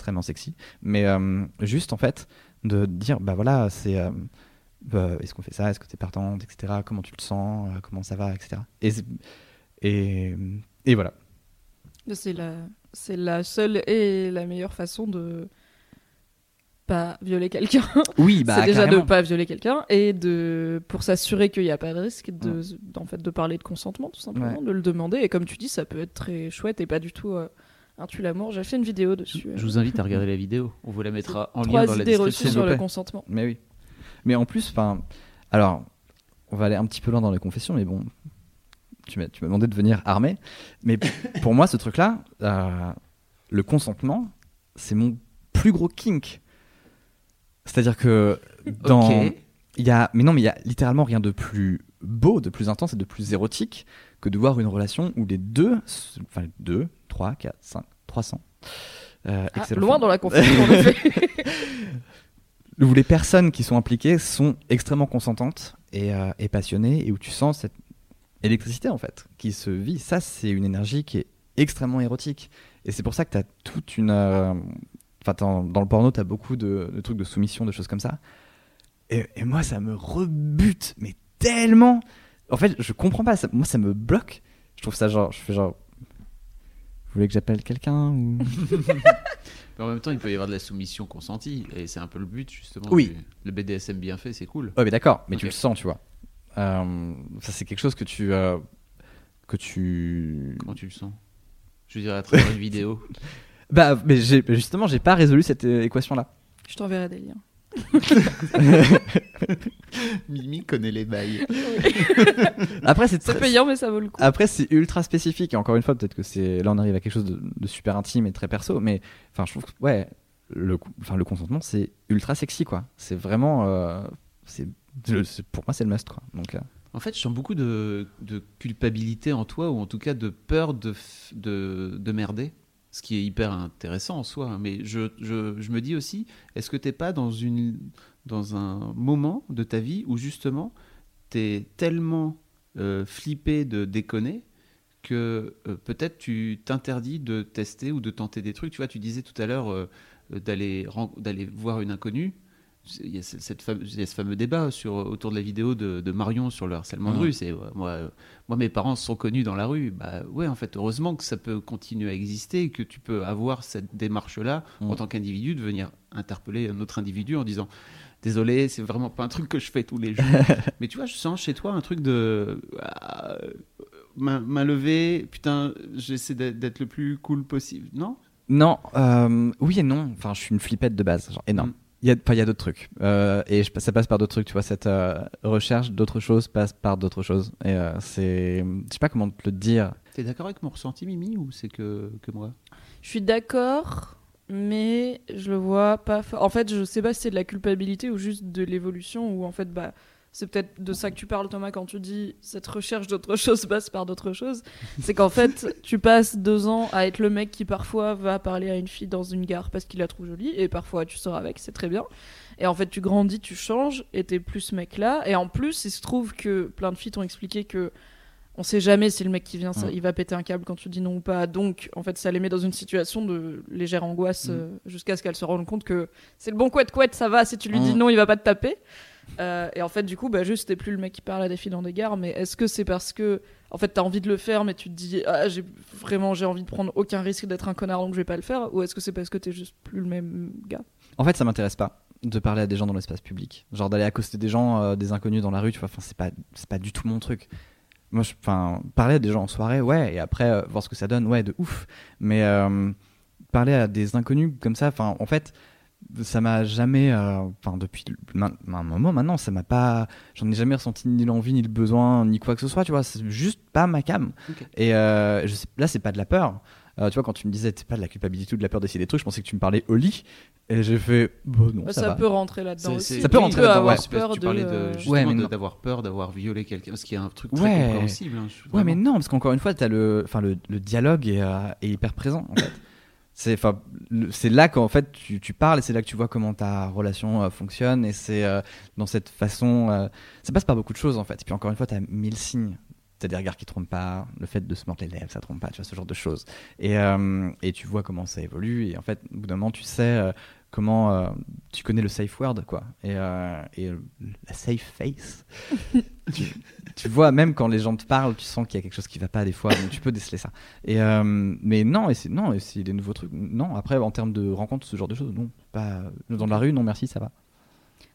Extrêmement sexy. Mais euh, juste, en fait, de dire, bah voilà, c'est. Euh, bah, est-ce qu'on fait ça? Est-ce que tu es partante Etc. Comment tu le sens? Euh, Comment ça va? Etc. Et, et, et voilà. C'est la, c'est la seule et la meilleure façon de pas violer quelqu'un. [LAUGHS] Oui, bah, c'est déjà de pas violer quelqu'un et de pour s'assurer qu'il n'y a pas de risque de, en fait de parler de consentement tout simplement, de le demander et comme tu dis ça peut être très chouette et pas du tout Un tue l'amour, j'ai fait une vidéo dessus. Je vous invite à regarder la vidéo. On vous la mettra en lien dans la description. sur le consentement. Mais oui. Mais en plus, enfin, alors, on va aller un petit peu loin dans les confessions, mais bon, tu m'as demandé de venir armé. Mais [LAUGHS] pour moi, ce truc-là, euh, le consentement, c'est mon plus gros kink. C'est-à-dire que dans. Il y a, mais non, mais il y a littéralement rien de plus beau, de plus intense et de plus érotique que de voir une relation où les deux, enfin 2, 3, 4, 5, 300. Euh, ah, loin dans la confession, en effet. [LAUGHS] où les personnes qui sont impliquées sont extrêmement consentantes et, euh, et, passionnées et où tu sens cette électricité en fait qui se vit. Ça, c'est une énergie qui est extrêmement érotique. Et c'est pour ça que tu as toute une. Euh, enfin, dans le porno, tu as beaucoup de, trucs de soumission, de choses comme ça. Et, moi, ça me rebute, mais tellement. En fait, je comprends pas. moi, ça me bloque. Je trouve ça genre. Je fais genre. Vous voulez que j'appelle quelqu'un ou... [LAUGHS] Mais en même temps, il peut y avoir de la soumission consentie. Et c'est un peu le but, justement. Oui. le BDSM bien fait, c'est cool. Ouais, mais d'accord. Mais tu le sens, tu vois. Euh, ça, c'est quelque chose que tu. Euh, que tu. Comment tu le sens? Je dirais à travers une [LAUGHS] vidéo. Bah, mais justement, j'ai pas résolu cette euh, équation-là. Je t'enverrai des liens. [LAUGHS] Mimi connaît les bails. Après, c'est payant, mais ça vaut le coup. Après, c'est ultra spécifique. Et encore une fois, peut-être que c'est là, on arrive à quelque chose de, super intime et très perso. Mais enfin, je trouve que ouais, le, enfin, le consentement, c'est ultra sexy, quoi. C'est vraiment, c'est pour moi, c'est le must. Quoi. Donc, euh. En fait, je sens beaucoup de, culpabilité en toi, ou en tout cas de peur de, de, merder, ce qui est hyper intéressant en soi. Mais je, je, me dis aussi, est-ce que tu n'es pas dans, une, dans un moment de ta vie où justement, tu es tellement euh, flippé de déconner que euh, peut-être tu t'interdis de tester ou de tenter des trucs. Tu vois, tu disais tout à l'heure d'aller d'aller voir une inconnue il y, a cette ce fameux débat sur, autour de la vidéo de, Marion sur le harcèlement de rue. C'est moi, moi, mes parents sont connus dans la rue. Bah ouais, en fait, heureusement que ça peut continuer à exister, que tu peux avoir cette démarche-là en tant qu'individu de venir interpeller un autre individu en disant désolé, c'est vraiment pas un truc que je fais tous les jours. [LAUGHS] Mais tu vois, je sens chez toi un truc de ah, main, levée, putain, j'essaie d'être le plus cool possible, non? Non, euh, oui et non. Enfin, je suis une flippette de base, genre énorme. Mm. Il y a, il y a d'autres trucs. Euh, et ça passe par d'autres trucs. Tu vois, cette euh, recherche d'autres choses passe par d'autres choses. Et euh, c'est. Je sais pas comment te le dire. T'es d'accord avec mon ressenti, Mimi, ou c'est que, que moi? Je suis d'accord, mais je le vois pas. En fait, je sais pas si c'est de la culpabilité ou juste de l'évolution, ou en fait, bah c'est peut-être de ça que tu parles Thomas quand tu dis cette recherche d'autre chose passe par d'autres choses. [LAUGHS] C'est qu'en fait tu passes deux ans à être le mec qui parfois va parler à une fille dans une gare parce qu'il la trouve jolie et parfois tu sors avec, c'est très bien. Et en fait tu grandis, tu changes et t'es plus ce mec là. Et en plus il se trouve que plein de filles t'ont expliqué que on sait jamais si le mec qui vient, ça, il va péter un câble quand tu dis non ou pas. Donc, en fait, ça les met dans une situation de légère angoisse mm. euh, jusqu'à ce qu'elles se rendent compte que c'est le bon couette couette, ça va. Si tu lui dis mm. non, il va pas te taper. Euh, et en fait, du coup, bah, juste, t'es plus le mec qui parle à des filles dans des gares, mais est-ce que c'est parce que, en fait, t'as envie de le faire, mais tu te dis, ah, j'ai vraiment, j'ai envie de prendre aucun risque d'être un connard, donc je vais pas le faire, ou est-ce que c'est parce que t'es juste plus le même gars? En fait, ça m'intéresse pas de parler à des gens dans l'espace public, genre d'aller accoster des gens, euh, des inconnus dans la rue, tu vois. Enfin, c'est pas, pas du tout mon truc. Moi, enfin, parler à des gens en soirée, ouais, et après euh, voir ce que ça donne, ouais, de ouf. Mais parler à des inconnus comme ça, enfin, en fait ça m'a jamais euh, enfin depuis un moment maintenant ça m'a pas j'en ai jamais ressenti ni l'envie ni le besoin ni quoi que ce soit tu vois. C'est juste pas ma cam. Et euh, je sais, là c'est pas de la peur. Euh, tu vois quand tu me disais c'est pas de la culpabilité ou de la peur d'essayer des trucs je pensais que tu me parlais au lit. Et j'ai fait bon non ça, peut rentrer là-dedans aussi. ça peut rentrer là-dedans avoir peur tu parlais de, d'avoir peur d'avoir violé quelqu'un ce qui est un truc très compréhensible hein, ouais mais non parce qu'encore une fois as le enfin le, le dialogue est, est hyper présent en fait c'est là qu'en fait tu, parles et c'est là que tu vois comment ta relation euh, fonctionne et c'est euh, dans cette façon euh, ça passe par beaucoup de choses en fait. Et puis encore une fois tu as mille signes. Tu as des regards qui trompent pas le fait de se mordre les lèvres ça trompe pas tu vois ce genre de choses. Et, et tu vois comment ça évolue et en fait au bout d'un moment tu sais comment euh, tu connais le safe word quoi. Et, euh, et la safe face. [LAUGHS] Tu, vois même quand les gens te parlent tu sens qu'il y a quelque chose qui va pas des fois donc tu peux déceler ça. Et euh, mais non et c'est non et c'est des nouveaux trucs. Non après en termes de rencontres ce genre de choses non. Pas dans la rue non merci ça va.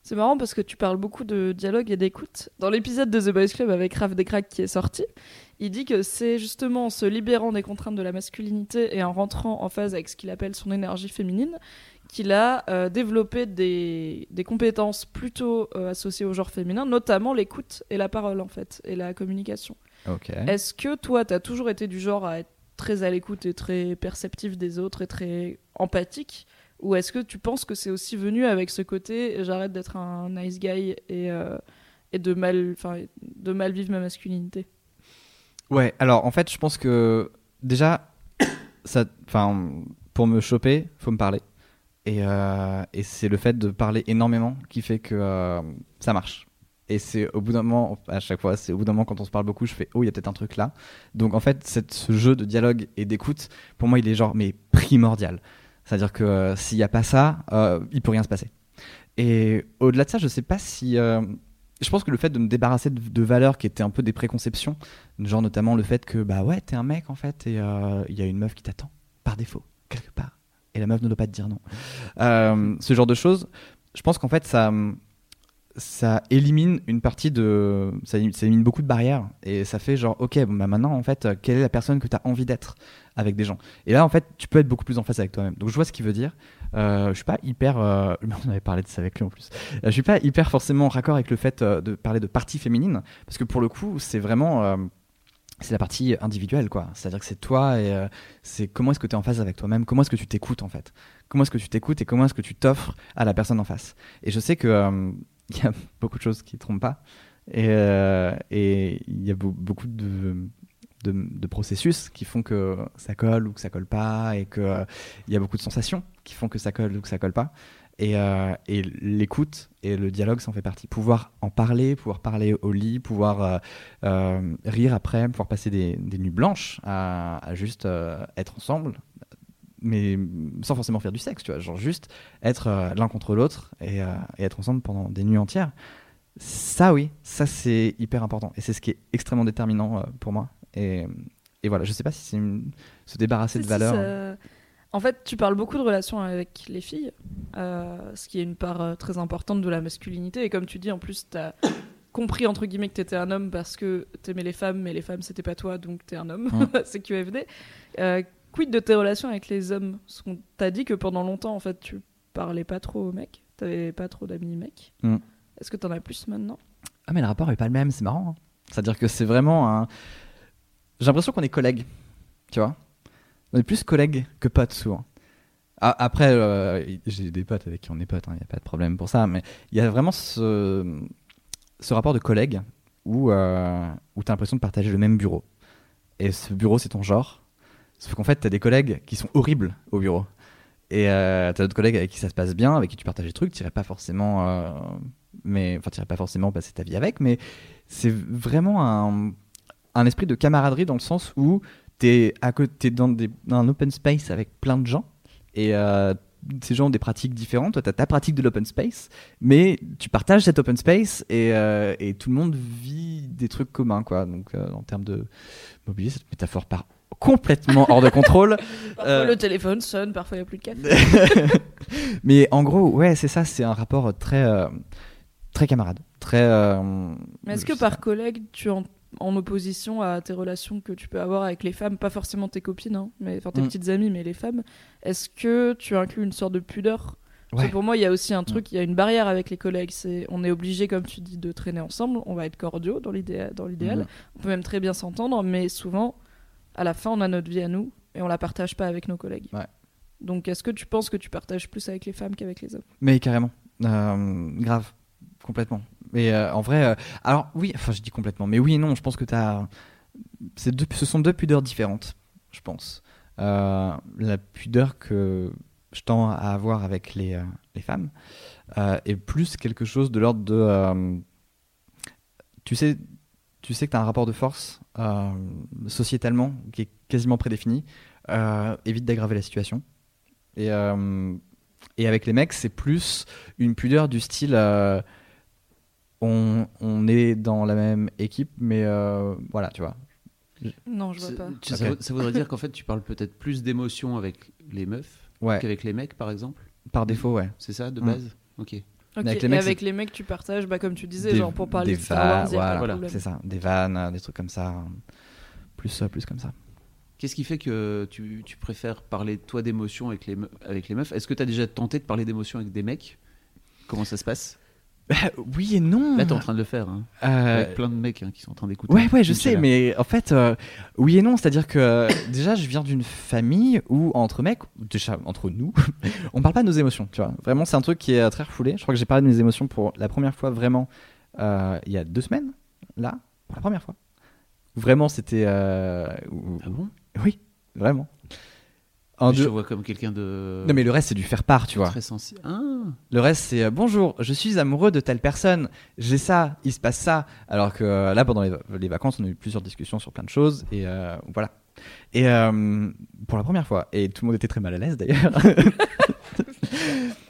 C'est marrant parce que tu parles beaucoup de dialogue et d'écoute. Dans l'épisode de The Boys Club avec Raph Descraques qui est sorti, il dit que c'est justement en se libérant des contraintes de la masculinité et en rentrant en phase avec ce qu'il appelle son énergie féminine qu'il a euh, développé des, des compétences plutôt euh, associées au genre féminin, notamment l'écoute et la parole en fait, et la communication. Est-ce que toi, tu as toujours été du genre à être très à l'écoute et très perceptif des autres et très empathique? Ou est-ce que tu penses que c'est aussi venu avec ce côté j'arrête d'être un nice guy et, euh, et de, mal, enfin, de mal vivre ma masculinité? Ouais, alors en fait, je pense que déjà, ça, pour me choper, faut me parler. Et, euh, et c'est le fait de parler énormément qui fait que euh, ça marche. Et c'est au bout d'un moment, à chaque fois, c'est au bout d'un moment quand on se parle beaucoup, je fais oh, il y a peut-être un truc là. Donc en fait, ce jeu de dialogue et d'écoute, pour moi, il est genre mais primordial. C'est-à-dire que euh, s'il n'y a pas ça, euh, il peut rien se passer. Et au-delà de ça, je sais pas si. je pense que le fait de me débarrasser de, valeurs qui étaient un peu des préconceptions, genre notamment le fait que bah ouais, t'es un mec en fait et il y a une meuf qui t'attend par défaut quelque part et la meuf ne doit pas te dire non. Euh, ce genre de choses, je pense qu'en fait ça ça élimine une partie de ça, élimine- beaucoup de barrières. Et ça fait genre ok bah maintenant en fait euh, quelle est la personne que tu as envie d'être avec des gens? Et là en fait tu peux être beaucoup plus en face avec toi-même. Donc je vois ce qu'il veut dire. Euh, je suis pas hyper euh, [LAUGHS] on avait parlé de ça avec lui en plus. Euh, je suis pas hyper forcément en raccord avec le fait de parler de partie féminine parce que pour le coup c'est vraiment c'est la partie individuelle quoi c'est à dire que c'est toi et euh, c'est comment est-ce que tu es en phase avec toi-même? Comment est-ce que tu t'écoutes en fait? Comment est-ce que tu t'écoutes et comment est-ce que tu t'offres à la personne en face? Et je sais que euh, [LAUGHS] il y a beaucoup de choses qui ne trompent pas. Et euh, et il y a beau- beaucoup de processus qui font que ça colle ou que ça colle pas, et qu'il il y a beaucoup de sensations qui font que ça colle ou que ça colle pas. Et, euh, et l'écoute et le dialogue, ça en fait partie. Pouvoir en parler, pouvoir parler au lit, pouvoir euh, euh, rire après, pouvoir passer des, des nuits blanches à, à juste être ensemble, mais sans forcément faire du sexe, tu vois, genre juste être l'un contre l'autre et, et être ensemble pendant des nuits entières. Ça, oui, ça c'est hyper important et c'est ce qui est extrêmement déterminant pour moi. Et, et voilà, je sais pas si c'est une- se débarrasser de valeurs. En fait, tu parles beaucoup de relations avec les filles, euh, ce qui est une part euh, très importante de la masculinité. Et comme tu dis, en plus, tu as compris, entre guillemets, que tu étais un homme parce que t'aimais les femmes, mais les femmes, c'était pas toi, donc t'es un homme. Mm. [LAUGHS] c'est QFD. Euh, quid de tes relations avec les hommes? Parce qu'on t'a dit que pendant longtemps, en fait, tu parlais pas trop aux mecs, t'avais pas trop d'amis mecs. Mm. Est-ce que t'en as plus maintenant? Ah, mais le rapport est pas le même, c'est marrant. hein. C'est-à-dire que c'est vraiment un. J'ai l'impression qu'on est collègues, tu vois? On est plus collègues que potes souvent. Après, euh, j'ai des potes avec qui on est potes, il n'y a pas de problème pour ça, mais il y a vraiment ce, rapport de collègue où, euh, tu as l'impression de partager le même bureau. Et ce bureau, c'est ton genre. Sauf qu'en fait, tu as des collègues qui sont horribles au bureau. Et euh, tu as d'autres collègues avec qui ça se passe bien, avec qui tu partages des trucs, tu pas forcément. euh, mais enfin, pas forcément passer ta vie avec, mais c'est vraiment un esprit de camaraderie dans le sens où tu es, à côté, t'es dans, des, dans un open space avec plein de gens et euh, ces gens ont des pratiques différentes. Toi, tu as ta pratique de l'open space, mais tu partages cet open space et, euh, et tout le monde vit des trucs communs. Quoi. Donc, euh, en termes de mobilier, cette métaphore part complètement hors de contrôle. [LAUGHS] Parfois, le téléphone sonne, parfois, il n'y a plus de café. [LAUGHS] mais en gros, ouais, c'est ça, c'est un rapport très, très camarade. Très, Mais est-ce que par collègue, tu es en, opposition à tes relations que tu peux avoir avec les femmes, pas forcément tes copines, hein, mais enfin tes Mm. petites amies, mais les femmes, est-ce que tu inclus une sorte de pudeur? Parce que pour moi, il y a aussi un truc, il y a une barrière avec les collègues. C'est, on est obligé, comme tu dis, de traîner ensemble. On va être cordiaux dans l'idéal. Dans l'idéal. Mhm. On peut même très bien s'entendre, mais souvent, à la fin, on a notre vie à nous et on la partage pas avec nos collègues. Ouais. Donc, est-ce que tu penses que tu partages plus avec les femmes qu'avec les hommes? Mais carrément. Euh, grave. Complètement. Mais euh, en vrai, euh, alors oui, enfin je dis complètement, mais oui et non, je pense que t'as. Deux, ce sont deux pudeurs différentes, je pense. Euh, la pudeur que je tends à avoir avec les, les femmes est plus quelque chose de l'ordre de. tu sais, tu sais que tu as un rapport de force sociétalement qui est quasiment prédéfini. Évite d'aggraver la situation. Et, et avec les mecs, c'est plus une pudeur du style on, on est dans la même équipe, mais euh, voilà, tu vois. Non, je vois pas. tu- ça, vou- ça voudrait dire qu'en fait, tu parles peut-être plus d'émotions avec les meufs Ouais, qu'avec les mecs, par exemple par défaut, ouais. C'est ça, de Mm. base Ok. Ok, Mais avec les et mecs, avec c'est- les mecs, tu partages, bah, comme tu disais, des- genre pour parler des de Star Wars, voilà, c'est ça, des vannes, des trucs comme ça, plus, euh, plus comme ça. Qu'est-ce qui fait que tu, tu préfères parler toi d'émotions avec les, me- avec les meufs? Est-ce que tu as déjà tenté de parler d'émotions avec des mecs? Comment ça se passe? Oui et non. Là, tu es en train de le faire, hein, Euh, avec plein de mecs hein, qui sont en train d'écouter. Ouais, ouais, je sais, mais en fait, euh, oui et non, c'est-à-dire que [COUGHS] déjà, je viens d'une famille où entre mecs, déjà entre nous, [LAUGHS] on parle pas de nos émotions, tu vois. Vraiment, c'est un truc qui est euh, très refoulé. Je crois que j'ai parlé de mes émotions pour la première fois vraiment euh, il y a deux semaines, là, pour la première fois. Vraiment, c'était. Ah bon? Oui, vraiment. En Je te vois comme quelqu'un de. Non, mais le reste, c'est du faire part, tu vois. Très sensible. Ah, Le reste, c'est euh, bonjour, je suis amoureux de telle personne, j'ai ça, il se passe ça. Alors que euh, là, pendant les, les vacances, on a eu plusieurs discussions sur plein de choses et euh, voilà. Et pour la première fois, et tout le monde était très mal à l'aise d'ailleurs. [LAUGHS]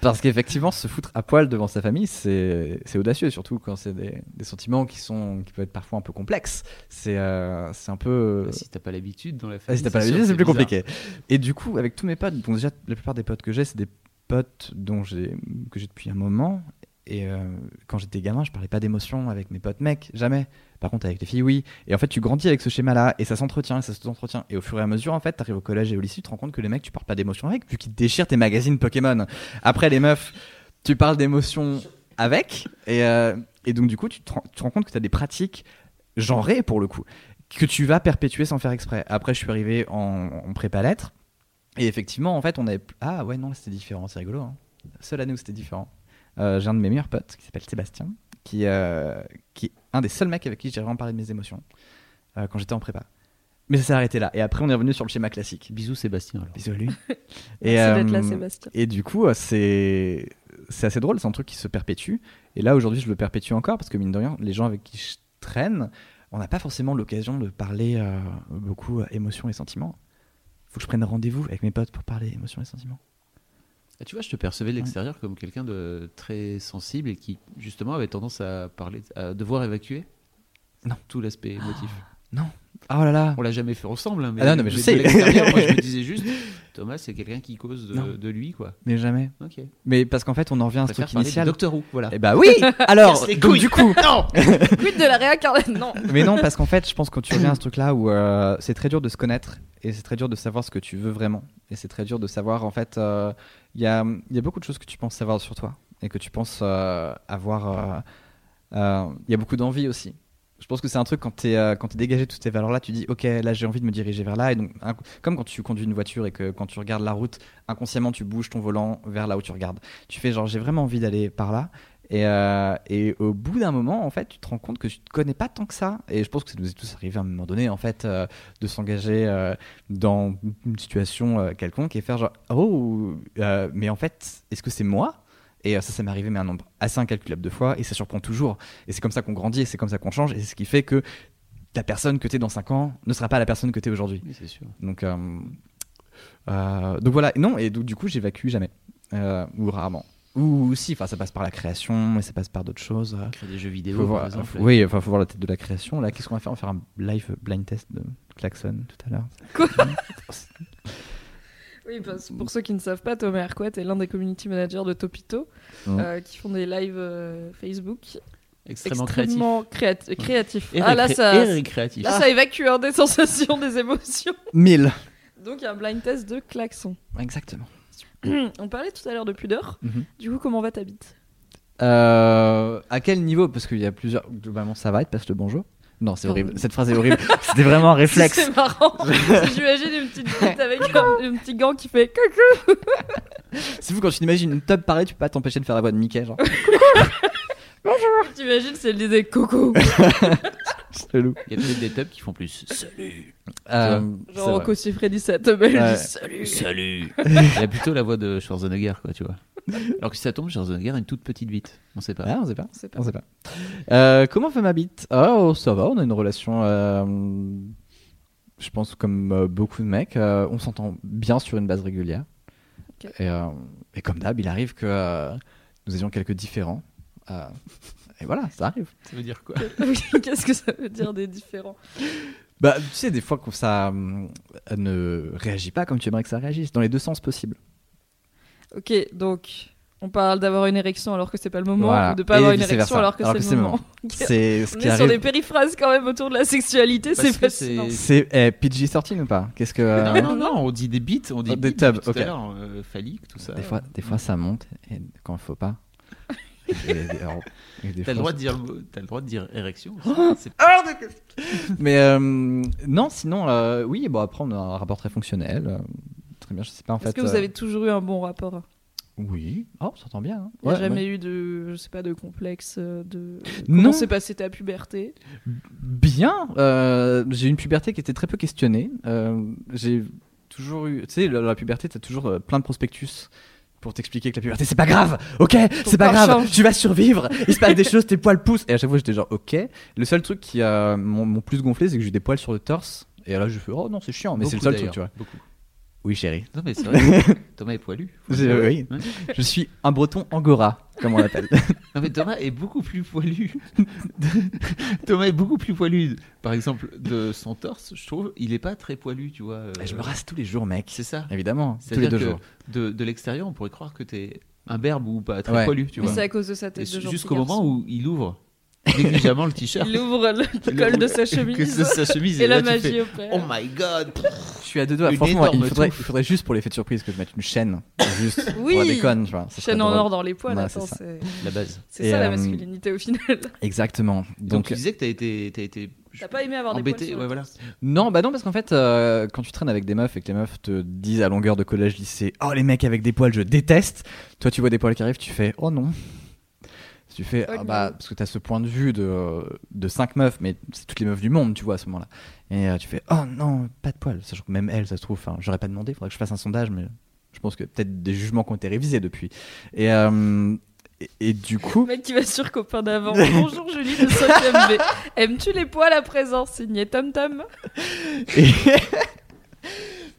Parce qu'effectivement, se foutre à poil devant sa famille, c'est audacieux, surtout quand c'est des, des sentiments qui, sont, qui peuvent être parfois un peu complexes. C'est euh, un peu. bah, si t'as pas l'habitude dans la Ah, famille. si t'as pas l'habitude, c'est plus bizarre. compliqué. Et du coup, avec tous mes potes, donc déjà, la plupart des potes que j'ai, c'est des potes dont j'ai que j'ai depuis un moment. Et euh, quand j'étais gamin, je parlais pas d'émotions avec mes potes mecs, jamais. Par contre, avec les filles, oui. Et en fait, tu grandis avec ce schéma-là, et ça s'entretient, et ça s'entretient. Et au fur et à mesure, en fait, t'arrives au collège et au lycée, tu te rends compte que les mecs, tu parles pas d'émotions avec, vu qu'ils déchirent tes magazines Pokémon. Après, les meufs, tu parles d'émotions avec, et, euh, donc du coup, tu te, rends- compte que tu as des pratiques genrées pour le coup, que tu vas perpétuer sans faire exprès. Après, je suis arrivé en, en prépa lettres, et effectivement, en fait, on avait. Ah ouais, non, c'était différent, c'est rigolo. Seule année où c'était différent. Euh, j'ai un de mes meilleurs potes qui s'appelle Sébastien, qui, euh, qui est un des seuls mecs avec qui j'ai vraiment parlé de mes émotions euh, quand j'étais en prépa. Mais ça s'est arrêté là. Et après, on est revenu sur le schéma classique. Bisous Sébastien. Alors. Bisous à lui. [LAUGHS] Merci d'être là, Sébastien. et du coup, c'est c'est assez drôle, c'est un truc qui se perpétue. Et là, aujourd'hui, je le perpétue encore parce que, mine de rien, les gens avec qui je traîne, on n'a pas forcément l'occasion de parler euh, beaucoup euh, émotions et sentiments. Faut que je prenne rendez-vous avec mes potes pour parler émotions et sentiments. Ah, tu vois, je te percevais de l'extérieur comme quelqu'un de très sensible et qui, justement, avait tendance à parler, à devoir évacuer. Non. Tout l'aspect émotif. Oh là là On l'a jamais fait ensemble, hein, mais, Ah non, non, mais je sais. moi, je me [LAUGHS] disais juste, Thomas, c'est quelqu'un qui cause Non. de, de lui, quoi. Mais jamais. Ok. Mais parce qu'en fait, on en revient à ce truc initial. du Doctor Who, voilà. Eh bah oui [LAUGHS] Alors, donc du coup, [LAUGHS] Non Quid de la réincarnation? Non Mais non, parce qu'en fait, je pense que quand tu reviens à ce truc-là où euh, c'est très dur de se connaître et c'est très dur de savoir ce que tu veux vraiment. Et c'est très dur de savoir, en fait, euh, il y, a, il y a beaucoup de choses que tu penses savoir sur toi et que tu penses euh, avoir. euh, euh, Il y a beaucoup d'envie aussi. Je pense que c'est un truc quand tu es, quand es dégagé de toutes ces valeurs-là, tu dis ok, là j'ai envie de me diriger vers là. Et donc, comme quand tu conduis une voiture et que quand tu regardes la route, inconsciemment tu bouges ton volant vers là où tu regardes. Tu fais genre j'ai vraiment envie d'aller par là. Et, euh, et au bout d'un moment, en fait, tu te rends compte que tu te connais pas tant que ça. Et je pense que ça nous est tous arrivé à un moment donné, en fait, euh, de s'engager euh, dans une situation euh, quelconque et faire genre, oh, euh, mais en fait, est-ce que c'est moi? Et euh, ça, ça m'est arrivé, mais un nombre assez incalculable de fois, et ça surprend toujours. Et c'est comme ça qu'on grandit, et c'est comme ça qu'on change, et c'est ce qui fait que la personne que tu es dans 5 ans ne sera pas la personne que tu es aujourd'hui. Oui, c'est sûr. Donc, euh, euh, donc voilà, non, et donc du coup, j'évacue jamais, euh, ou rarement. Ou si, enfin, ça passe par la création, et ça passe par d'autres choses. Créer des jeux vidéo, Faut par voir, exemple. faut- oui, enfin, faut voir la tête de la création. Là, qu'est-ce qu'on va faire? On va faire un live blind test de Klaxon tout à l'heure. Quoi? [LAUGHS] Oui, parce- pour ceux qui ne savent pas, Thomas Hercouet est l'un des community managers de Topito, Mhm. euh, qui font des lives euh, Facebook Extrêmement, créatif. extrêmement créati- créatifs. Et Ah là, ça, récréatif. là, ça évacue hein, des [LAUGHS] sensations, des émotions. 1000 Donc, il y a un blind test de klaxon. Exactement. On parlait tout à l'heure de pudeur. Mhm. Du coup, comment va ta bite Euh, à quel niveau? Parce qu'il y a plusieurs. Globalement, ça va, il te passe le bonjour. Non, c'est horrible. Cette phrase est horrible. C'était vraiment un réflexe. C'est marrant. [LAUGHS] J'imagine une petite bite avec un, un petit gant qui fait coucou. C'est fou quand tu imagines une tub parler, tu peux pas t'empêcher de faire la voix de Mickey. Genre, [LAUGHS] T'imagines si elle disait coucou. Il y a peut-être des tubs qui font plus. Salut Euh, Genre vrai. Costi Freddy ça te met Ouais. salut. Salut [LAUGHS] Il a plutôt la voix de Schwarzenegger, quoi, tu vois. Alors que si ça tombe, Schwarzenegger a une toute petite bite. On sait pas. Ah, on sait pas. C'est pas On sait pas. Euh, comment fait ma bite? Oh, ça va, on a une relation. euh, je pense comme euh, beaucoup de mecs, euh, on s'entend bien sur une base régulière. Et, euh, et comme d'hab, il arrive que euh, nous ayons quelques différends. Euh, et voilà, ça arrive. Ça veut dire quoi [LAUGHS] Qu'est-ce que ça veut dire des différents? Bah, tu sais, des fois que ça hum, ne réagit pas comme tu aimerais que ça réagisse, dans les deux sens possibles. Ok, donc On parle d'avoir une érection alors que c'est pas le moment, Voilà. ou de pas Et avoir une vice-versa. érection alors que Alors c'est que le c'est le moment. [LAUGHS] C'est ce On qui est sur des arrive. périphrases quand même autour de la sexualité, Parce c'est que fascinant. c'est- C'est eh, PG-13 ou pas? Qu'est-ce que. euh, Non, non, non, on dit des bits, on dit Oh, des tubs, depuis tout ok. à l'heure, euh, phallique, tout ça. Des fois, des fois ça monte et quand il faut pas. [LAUGHS] T'as le droit de dire, t'as le droit de dire érection. C'est- Mais euh, non, sinon, euh, oui, bon, après, on a un rapport très fonctionnel. euh, très bien, je sais pas en Est-ce fait. que vous euh, avez toujours eu un bon rapport? Oui. Oh, ça s'entend bien. hein. Il n'y a Ouais, jamais ouais. eu de, je sais pas, de complexe euh, de. Non. Comment s'est passée ta puberté? Bien. euh, j'ai eu une puberté qui était très peu questionnée. Euh, j'ai toujours eu. Tu sais, la, la puberté, t'as toujours euh, plein de prospectus. Pour t'expliquer que la puberté c'est pas grave, ok, c'est pas grave, change. tu vas survivre, il se passe des [LAUGHS] choses, tes poils poussent. Et à chaque fois j'étais genre ok. Le seul truc qui a mon, mon plus gonflé c'est que j'ai eu des poils sur le torse. Et là je fais oh non c'est chiant, mais c'est le seul truc tu vois. Beaucoup. Oui chérie. Non, mais c'est vrai. [LAUGHS] Thomas est poilu. oui. Ouais. Je suis un breton angora, comme on l'appelle. [LAUGHS] Non, mais Thomas est beaucoup plus poilu. [LAUGHS] Thomas est beaucoup plus poilu. Par exemple, de son torse, je trouve, il est pas très poilu, tu vois. euh, je me rase tous les jours mec. C'est ça. Évidemment, tous les C'est-à-dire deux que jours. de, de l'extérieur, on pourrait croire que t'es un berbe ou pas très Ouais. poilu, tu Mais vois. c'est à cause de sa tête de Jusqu'au moment où il ouvre négligemment le t-shirt. il ouvre le col de sa que chemise sa chemise et là, la magie fais, opère. Oh my god Je suis à deux doigts. Une Franchement, il faudrait, il touffe. faudrait juste pour l'effet de surprise que je mette une chaîne. Juste Oui. pour la déconne, tu vois. ça serait Chaîne en or dans les poils, Ouais, attends, c'est La base. c'est ça la euh, masculinité au final. Exactement. Donc, Donc, tu disais que t'as été, t'as été T'as pas aimé avoir des poils embêté. Ouais, voilà. torse non, bah non, parce qu'en fait, euh, quand tu traînes avec des meufs et que les meufs te disent à longueur de collège, lycée, oh les mecs avec des poils, je déteste. Toi, tu vois des poils qui arrivent, tu fais, oh non. Tu fais, ah bah, parce que t'as ce point de vue de, de cinq meufs, mais c'est toutes les meufs du monde, tu vois, à ce moment-là. Et euh, tu fais, oh non, pas de poils. Sachant que même elles, ça se trouve, enfin, j'aurais pas demandé, faudrait que je fasse un sondage, mais je pense que peut-être des jugements qui ont été révisés depuis. Et, euh, et, et du coup. Le mec qui va sur copain d'avant. [LAUGHS] Bonjour Julie de 5ème B. Aimes-tu les poils à présent Signé Tom Tom? Et-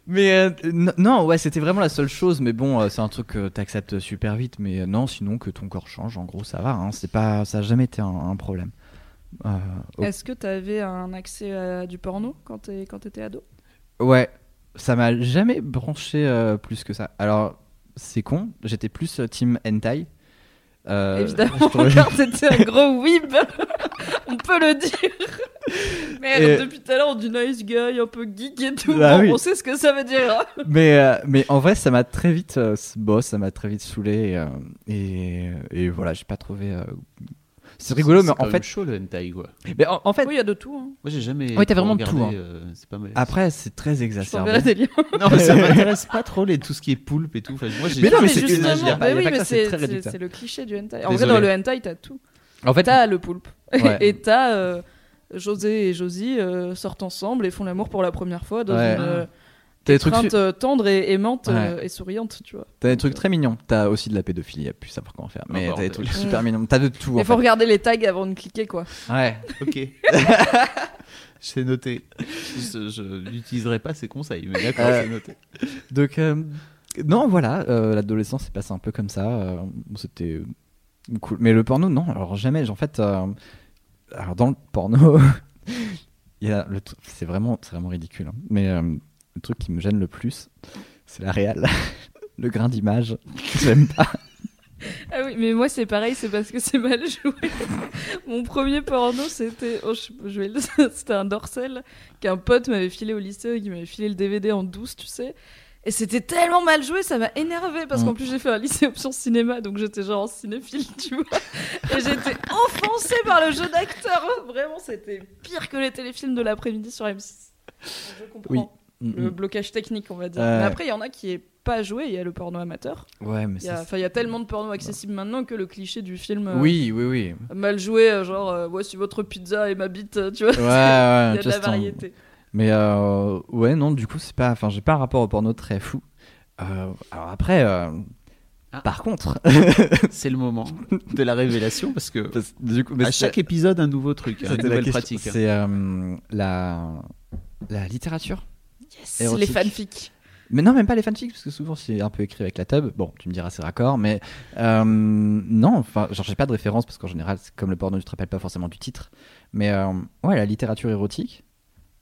mais euh, non, ouais, c'était vraiment la seule chose. Mais bon, euh, c'est un truc que t'acceptes super vite. Mais euh, non, sinon que ton corps change, en gros, ça va. Hein, c'est pas, ça a jamais été un, un problème. Euh, oh, Est-ce que t'avais un accès à du porno quand t'es- quand t'étais ado? Ouais, ça m'a jamais branché euh, plus que ça. Alors, c'est con. J'étais plus euh, team hentai. Euh, Évidemment, trouvais- [LAUGHS] car t'étais un gros weeb. [LAUGHS] on peut le dire. Merde, Et- depuis tout à l'heure, on dit nice guy, un peu geek et tout. Bah Bon, oui. On sait ce que ça veut dire. hein. [LAUGHS] mais, euh, mais en vrai, ça m'a très vite, euh, s- bon, ça m'a très vite saoulé. Et, euh, et, et voilà, j'ai pas trouvé. euh, C'est rigolo, mais quand en fait, chaud le hentai quoi. mais en, en fait, Oui, il y a de tout. hein. Moi j'ai jamais. Ouais, t'as vraiment regardé, tout, hein. euh, c'est pas mal. après, c'est très Je exacerbé. des liens. [LAUGHS] non, mais ça [LAUGHS] m'intéresse pas trop les tout ce qui est poulpe et tout. Enfin, moi, j'ai Mais non, mais mais c'est- justement, bah oui, mais c'est c'est c'est- c'est le cliché du hentai. En vrai, dans le hentai, t'as tout. En fait, T'as le poulpe. Et t'as José et Josie euh, sortent ensemble et font l'amour pour la première fois dans Ouais. une euh, t'as des trucs, euh, tendre et aimante euh, et souriante, tu vois. t'as des trucs très mignons. T'as aussi de la pédophilie, y a plus savoir comment faire. Mais Oh, t'as des trucs [LAUGHS] super mignons. T'as de tout. Il faut fait. regarder les tags avant de cliquer, quoi. Ouais. Ok. [LAUGHS] J'ai noté. Je, je n'utiliserai pas ces conseils, mais d'accord, Euh, c'est noté. Donc euh, non, voilà, euh, l'adolescence s'est passée un peu comme ça. euh, C'était cool. Mais le porno, non. Alors jamais. En fait, euh, alors dans le porno, [LAUGHS] c'est vraiment, vraiment ridicule. hein. Mais euh, le truc qui me gêne le plus, c'est la réal. [LAUGHS] le grain d'image. J'aime pas. Ah oui, mais moi c'est pareil, c'est parce que c'est mal joué. [LAUGHS] Mon premier porno, c'était oh, je c'était un dorsel qu'un pote m'avait filé au lycée, qui m'avait filé le DVD en douce, tu sais. Et c'était tellement mal joué, ça m'a énervé parce Mm. qu'en plus j'ai fait un lycée option cinéma, donc j'étais genre en cinéphile, [LAUGHS] tu vois. Et j'étais offensée par le jeu d'acteur. Vraiment, c'était pire que les téléfilms de l'après-midi sur M6. Je comprends. Oui. Le blocage technique, on va dire. Euh. Mais après, il y en a qui est pas joué, il y a le porno amateur. Ouais, mais Il y a, c'est. enfin, il y a tellement de porno accessible maintenant que le cliché du film euh, Oui, oui, oui. mal joué, euh, genre euh, voici votre pizza et ma bite, euh, tu vois. Ouais, ouais. [LAUGHS] il y a de la variété. Mais euh, ouais, non, du coup, c'est pas. Enfin, j'ai pas un rapport au porno très fou. Euh, alors après, euh, Ah. par contre, [LAUGHS] C'est le moment [LAUGHS] de la révélation parce que parce- du coup, mais à chaque épisode, un nouveau truc, hein, une nouvelle question, pratique. C'est euh, la la littérature. Yes, Érotique. les fanfics. Mais non, même pas les fanfics, parce que souvent c'est un peu écrit avec la tub. Bon, tu me diras c'est raccord, mais euh, non, enfin, genre j'ai pas de référence parce qu'en général, comme le porno, tu te rappelles pas forcément du titre. Mais euh, ouais, la littérature érotique,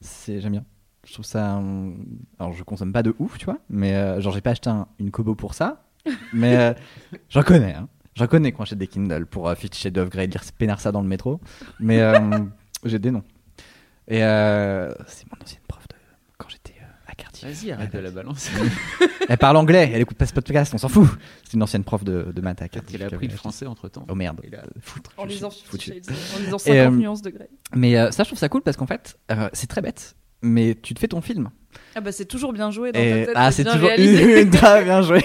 c'est j'aime bien. Je trouve ça. euh, Alors je consomme pas de ouf, tu vois, mais euh, genre j'ai pas acheté un- une Kobo pour ça, [LAUGHS] Mais euh, j'en connais, hein. J'en connais quand j'achète des Kindle pour euh, Fifty Shades of Grey, lire pénard ça dans le métro. Mais euh, j'ai des noms. Et euh, c'est mon ancienne prof de quand j'étais euh, à Cartier. Vas-y, arrête de la balance. [LAUGHS] Elle parle anglais, elle écoute pas ce podcast, on s'en fout. C'est une ancienne prof de, de maths à Cartier. Il a appris le français entre temps. Oh merde. A- Foutre. En lisant suis Fifty foutu. Shades, en lisant Et, 50 euh, nuances de Grey. Mais euh, ça, je trouve ça cool parce qu'en fait, euh, c'est très bête. Mais tu te fais ton film. Ah bah c'est toujours bien joué dans Et- ta tête. ah, c'est bien toujours [LAUGHS] ultra bien joué.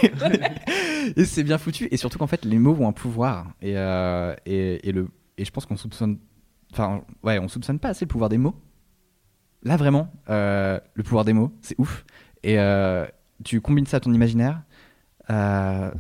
[LAUGHS] et c'est bien foutu. Et surtout qu'en fait, les mots ont un pouvoir. Et, euh, et, et le, et je pense qu'on soupçonne. Enfin, ouais, on soupçonne pas assez le pouvoir des mots. Là, vraiment, euh, le pouvoir des mots, c'est ouf. Et euh, tu combines ça à ton imaginaire. euh,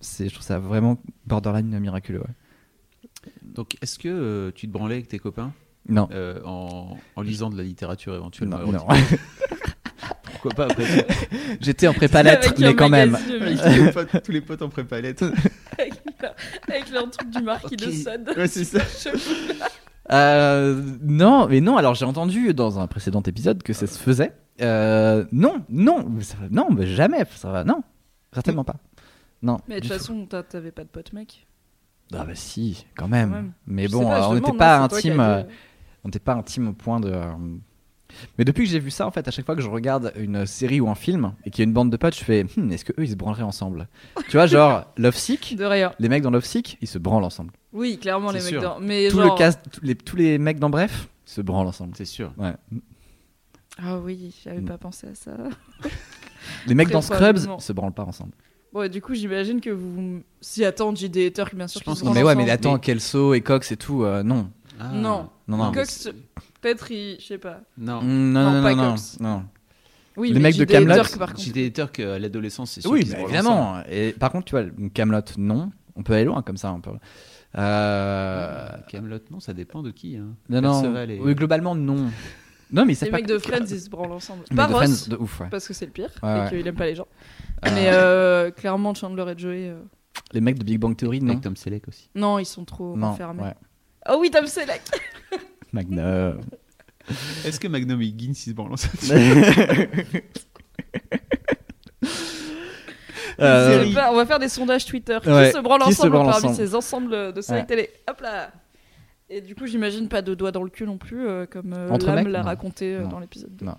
c'est, je trouve ça vraiment borderline miraculeux. ouais. Donc, est-ce que euh, tu te branlais avec tes copains? Non. euh, en, en lisant de la littérature éventuellement Non, non. [LAUGHS] Pourquoi pas après [LAUGHS] J'étais en prépa lettres, Avec un mais quand même. Avec tous les potes, tous les potes en prépa lettres. [LAUGHS] avec, leur, avec leur truc du marquis de. Sade. Ouais, c'est ça. Euh, non, mais non. Alors j'ai entendu dans un précédent épisode que ça se faisait. Euh, non, non, ça va- non, mais jamais. Ça va, non, certainement pas. Non. Mais de du toute tout. façon, t'avais pas de pote mec. Ah bah si, quand même. Quand même. Mais Je bon, euh, on n'était pas c'est toi qui intime. as euh, on n'était pas intime au point de. euh, Mais depuis que j'ai vu ça, en fait, à chaque fois que je regarde une série ou un film et qu'il y a une bande de potes, je fais, Hmm, est-ce que eux ils se branleraient ensemble [LAUGHS] Tu vois, genre Love Sick. De rien. Les mecs dans Love Sick, ils se branlent ensemble. Oui, clairement, les mecs sûr. dans. Mais Tout genre... le cast, tous les, tous les mecs dans Bref, ils se branlent ensemble. C'est sûr. Ouais. Ah oui, j'avais Mm. pas pensé à ça. [LAUGHS] Les mecs Très dans Scrubs se branlent pas ensemble. Bon, et du coup, j'imagine que vous. Si, attends, j'ai des haters, bien sûr. Je pense se mais branlent ouais, mais ensemble. attends, Mais- Kelso et Cox et tout, euh, non. Ah. Non. Non, non. Cox, peut-être, il. Je sais pas. Non. Mm, Non, Non, non, pas non, non. Oui, Les mecs de. J'ai des haters qu'à l'adolescence, c'est sûr. Oui, bah, évidemment. Et par contre, tu vois, Camelot, non. On peut aller loin comme ça un peu. Euh... Camelot, non, ça dépend de qui. Hein. Non, non. Et- Oui, globalement, non. Non, mais Les pas mecs de Friends, ils se branlent ensemble. Pas de Ross, Friends, de ouf, ouais. parce que c'est le pire, Ouais, et ouais. qu'il aime pas les gens. Euh, Mais euh, clairement, Chandler et Joey. euh, Les mecs de Big Bang Theory, non. Avec Tom Selleck aussi. Non, ils sont trop Non, enfermés. ouais. Oh oui, Tom Selleck [LAUGHS] Magnum. Est-ce que Magnum et Higgins ils se branlent ensemble [LAUGHS] Euh, pas, On va faire des sondages Twitter. Ouais, Qui se branle se ensemble parmi ensemble ces ensembles de séries Ouais. télé Hop là Et du coup, j'imagine pas de doigts dans le cul non plus, euh, comme euh, l'a raconté euh, dans l'épisode 2. Non.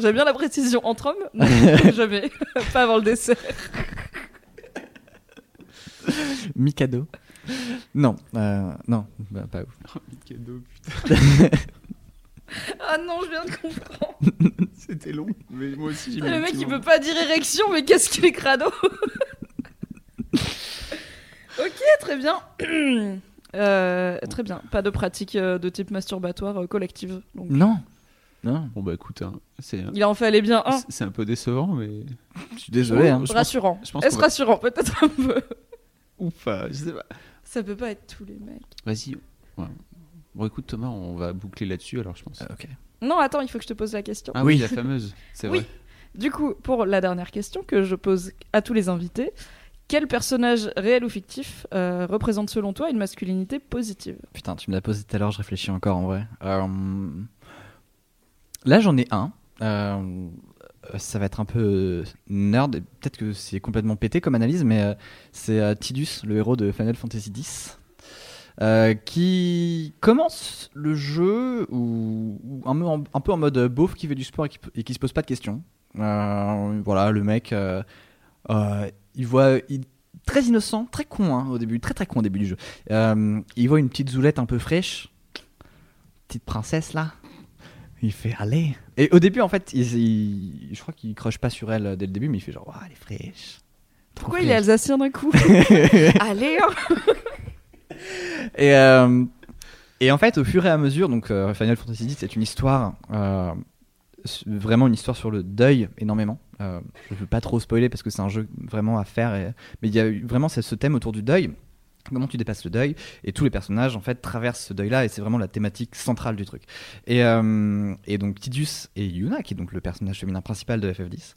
J'aime bien la précision. Entre hommes [LAUGHS] Non, [LAUGHS] Jamais. pas avant le dessert. Mikado. [LAUGHS] Non, euh, non, bah, pas ouf. Cadeau, [LAUGHS] Ah non, je viens de comprendre. [LAUGHS] C'était long. Mais moi aussi, j'ai Le mec, il peut pas dire érection, mais qu'est-ce qu'il est crado Ok, très bien. [CLEARS THROAT] Euh, très bien. Pas de pratique euh, de type masturbatoire euh, collective. Donc. Non, non, Bon, bah écoute, hein, c'est Il en fallait bien un. c'est un peu décevant, mais. je suis désolé. Hein. je pense- rassurant. je pense Est-ce va- rassurant? Peut-être un peu. Ou pas, je sais pas. Ça peut pas être tous les mecs. Vas-y. ouais. Bon, écoute, Thomas, on va boucler là-dessus alors, je pense. Euh, ok. Non, attends, il faut que je te pose la question. Ah oui, oui. [LAUGHS] la fameuse. C'est Oui. vrai. Du coup, pour la dernière question que je pose à tous les invités, quel personnage réel ou fictif euh, représente selon toi une masculinité positive? Putain, tu me l'as posé tout à l'heure, je réfléchis encore en vrai. Euh, Là, j'en ai un. Euh, Ça va être un peu nerd, et peut-être que c'est complètement pété comme analyse, mais euh, c'est euh, Tidus, le héros de Final Fantasy X, euh, qui commence le jeu ou, un, peu en- mode beauf qui fait du sport et qui, et se pose pas de questions. Euh, voilà, le mec, euh, euh, il voit, il, très innocent, très con hein, au début, très très con au début du jeu. Euh, il voit une petite zoulette un peu fraîche, petite princesse là. Il fait allez. Et au début, en fait, il, il- je crois qu'il croche pas sur elle dès le début, mais il fait genre, Ouah, elle est fraîche. Pourquoi il est alsacien d'un coup [LAUGHS] Allez hein [LAUGHS] Et, euh, et en fait, au fur et à mesure, donc euh, Final Fantasy X, c'est une histoire, euh, vraiment une histoire sur le deuil énormément. Euh, je ne veux pas trop spoiler parce que c'est un jeu vraiment à faire, et- mais il y a vraiment ce thème autour du deuil. Comment tu dépasses le deuil et tous les personnages en fait traversent ce deuil-là et c'est vraiment la thématique centrale du truc. Et, euh, donc Tidus et Yuna, qui est donc le personnage féminin principal de FF10,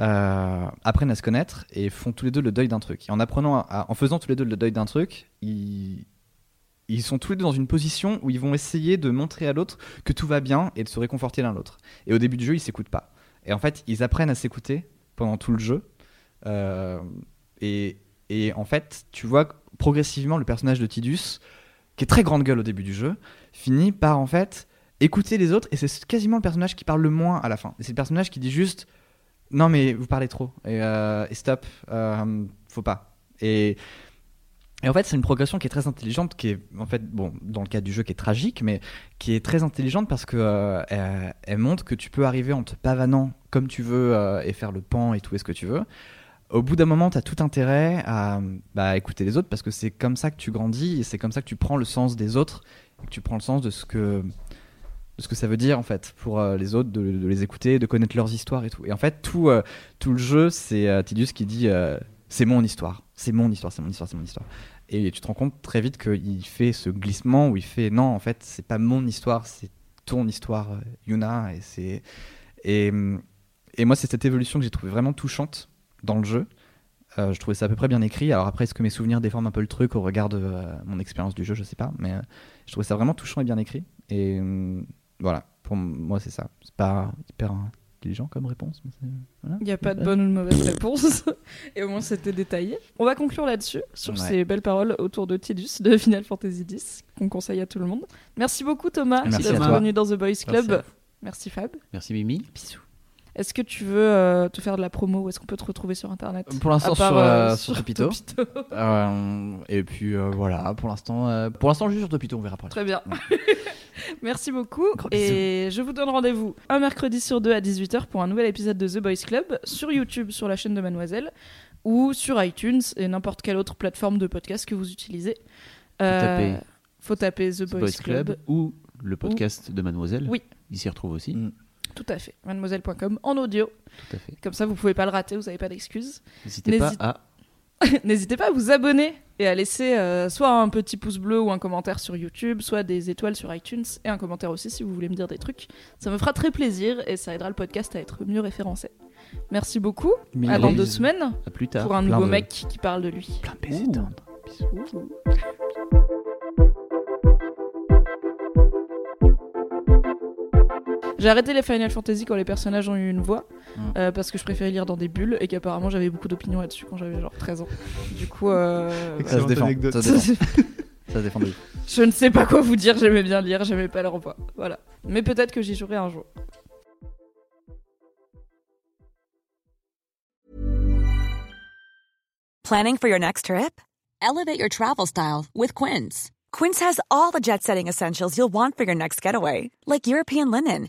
euh, apprennent à se connaître et font tous les deux le deuil d'un truc. Et en apprenant, en faisant tous les deux le deuil d'un truc, ils, ils sont tous les deux dans une position où ils vont essayer de montrer à l'autre que tout va bien et de se réconforter l'un l'autre. Et au début du jeu, ils s'écoutent pas. Et en fait, ils apprennent à s'écouter pendant tout le jeu. Euh, Et, et en fait, tu vois progressivement le personnage de Tidus, qui est très grande gueule au début du jeu, finit par en fait écouter les autres et c'est quasiment le personnage qui parle le moins à la fin. C'est le personnage qui dit juste non mais vous parlez trop et, euh, et stop, euh, faut pas. Et, en fait c'est une progression qui est très intelligente, qui est en fait bon dans le cas du jeu qui est tragique, mais qui est très intelligente parce que euh, montre que tu peux arriver en te pavanant comme tu veux euh, et faire le pan et tout et ce que tu veux. Au bout d'un moment, tu as tout intérêt à bah, écouter les autres parce que c'est comme ça que tu grandis et c'est comme ça que tu prends le sens des autres et que tu prends le sens de ce que de ce que ça veut dire en fait pour euh, les autres, de, les écouter, de connaître leurs histoires et tout. Et en fait, tout, euh, tout le jeu, c'est euh, qui dit euh, c'est mon histoire, c'est mon histoire, c'est mon histoire, c'est mon histoire. Et tu te rends compte très vite qu'il fait ce glissement où il fait non, en fait, c'est pas mon histoire, c'est ton histoire, Yuna. Et. Et, et moi, c'est cette évolution que j'ai trouvé vraiment touchante dans le jeu. Euh, je trouvais ça à peu près bien écrit. Alors après, est-ce que mes souvenirs déforment un peu le truc au regard de euh, mon expérience du jeu Je sais pas. Mais euh, je trouvais ça vraiment touchant et bien écrit. Et voilà, pour moi, c'est ça. C'est pas hyper intelligent comme réponse. Mais c'est- voilà. Il n'y a pas de bonne ou de mauvaise réponse. [LAUGHS] Et au moins, c'était détaillé. On va conclure là-dessus, sur Ouais. ces belles paroles autour de Tidus de Final Fantasy X, qu'on conseille à tout le monde. Merci beaucoup, Thomas, Merci d'être venu dans The Boys Merci Club. à Merci, Fab. Merci Mimi. Bisous. Est-ce que tu veux euh, te faire de la promo ou est-ce qu'on peut te retrouver sur Internet? Pour l'instant, sur, euh, euh, sur Topito. Topito. [LAUGHS] Euh, et puis euh, voilà, pour l'instant, euh, pour l'instant, juste sur Topito, on verra après. Très bien. [LAUGHS] Merci beaucoup. Et je vous donne rendez-vous un mercredi sur deux à 18h pour un nouvel épisode de The Boys Club sur YouTube, sur la chaîne de Mademoiselle, ou sur iTunes et n'importe quelle autre plateforme de podcast que vous utilisez. Euh, taper faut taper The, The Boys, Boys Club. Club ou le podcast de Mademoiselle. Oui. Il s'y retrouve aussi. Mm. Tout à fait. Mademoiselle.com en audio. Tout à fait. Comme ça, vous pouvez pas le rater, vous n'avez pas d'excuses. N'hésitez pas à [LAUGHS] N'hésitez pas à vous abonner et à laisser euh, soit un petit pouce bleu ou un commentaire sur YouTube, soit des étoiles sur iTunes et un commentaire aussi si vous voulez me dire des trucs. Ça me fera très plaisir et ça aidera le podcast à être mieux référencé. Merci beaucoup. À dans bisous. deux semaines à plus tard. pour un nouveau de- mec qui parle de lui. Plein de baisers tendres. J'ai arrêté les Final Fantasy quand les personnages ont eu une voix Mm. euh, parce que je préférais lire dans des bulles et qu'apparemment j'avais beaucoup d'opinions là-dessus quand j'avais genre 13 ans. Du coup, euh, Ça se défend. anecdote. Ça se défend. Ça se défend de ouf. je ne sais pas quoi vous dire, j'aimais bien lire, j'aimais pas leur voix. Voilà. Mais peut-être que j'y jouerai un jour. Planning for your next trip? Elevate your travel style with Quince. Quince has all the jet setting essentials you'll want for your next getaway, like European linen,